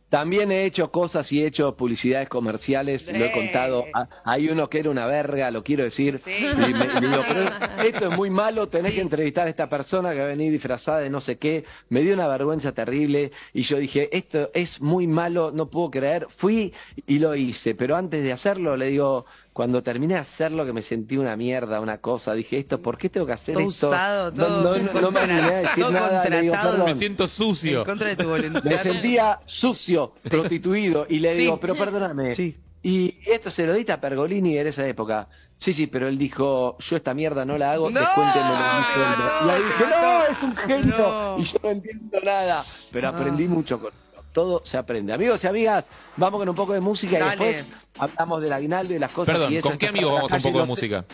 También he hecho cosas y he hecho publicidades comerciales, lo he contado. Ah, Hay uno que era una verga, lo quiero decir. Y me- y digo, pero esto es muy malo, tenés que entrevistar a esta persona que va a venir disfrazada de no sé qué. Me dio una vergüenza terrible y yo dije, esto es muy malo, no puedo creer. Fui y lo hice, pero antes de hacerlo le digo, cuando terminé de hacerlo que me sentí una mierda, una cosa, dije, esto, ¿por qué tengo que hacer Todo esto? usado, No- todo no, no, no me animé a decir todo nada, le digo, contratado. "Perdón". Me siento sucio. En contra de tu voluntad. Me sentía sucio, prostituido, y le Sí. digo, pero perdóname. Y esto se lo diste a Pergolini en esa época. Sí, sí, pero él dijo, yo esta mierda no la hago, ¡No! descuéntenme Te mi sueldo. Y ahí dije, no, es un genio. No. Y yo no entiendo nada. Pero aprendí mucho con esto. Todo se aprende. Amigos y amigas, vamos con un poco de música y después hablamos del aguinaldo y las cosas. Perdón, y eso ¿con qué amigos vamos a un poco de música?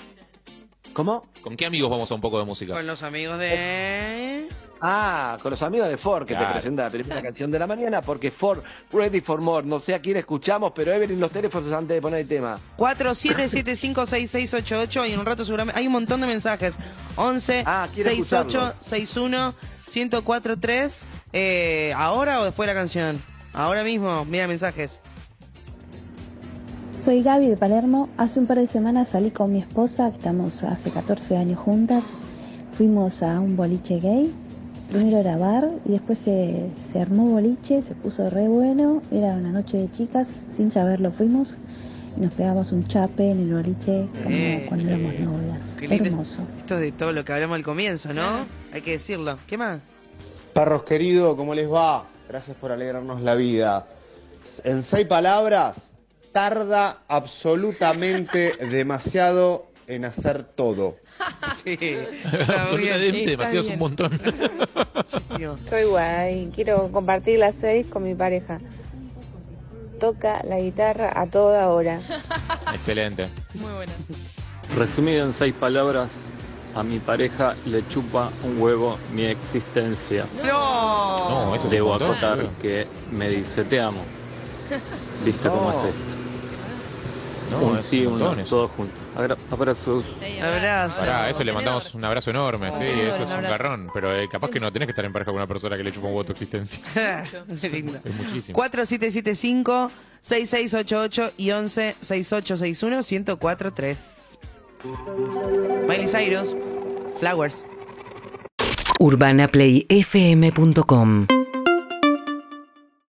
¿Cómo? ¿Con qué amigos vamos a un poco de música? Con los amigos de... Ah, con los amigos de Ford, que Claro. te presenta la primera canción de la mañana, porque Ford, Ready for More, no sé a quién escuchamos, pero Evelyn, los teléfonos antes de poner el tema. 47756688 y en un rato seguramente hay un montón de mensajes. 11 Ah, quiero 68 escucharlo. 61 1043 eh, ahora o después de la canción. Ahora mismo, mira mensajes. Soy Gaby de Palermo. Hace un par de semanas salí con mi esposa, que estamos hace 14 años juntas. Fuimos a un boliche gay. Primero era bar y después se, se armó boliche, se puso re bueno. Era una noche de chicas, sin saberlo fuimos. Y nos pegamos un chape en el boliche como Eh, cuando éramos novias. Qué. Hermoso. Esto es de todo lo que hablamos al comienzo, ¿no? Hay que decirlo. ¿Qué más? Perros queridos, ¿cómo les va? Gracias por alegrarnos la vida. En seis palabras, tarda absolutamente demasiado en hacer todo. Absolutamente, demasiado es un montón. Soy guay, quiero compartir las seis con mi pareja. Toca la guitarra a toda hora. Excelente. Muy buena. Resumido en seis palabras, a mi pareja le chupa un huevo mi existencia. No. No, eso Debo acotar que me dice te amo. ¿Viste cómo es No. esto? No, un es sí, un un montón no, eso. todos juntos. Agra- Abrazos. Abrazo. Pará, eso le mandamos un abrazo enorme, sí, eso es un garrón. Pero eh, capaz que no tenés que estar en pareja con una persona que le chupa un huevo tu existencia. Qué lindo. Es muchísimo. 4775 6688 y 11 6861 1043. Miley Cyrus, Flowers. UrbanaPlayFM.com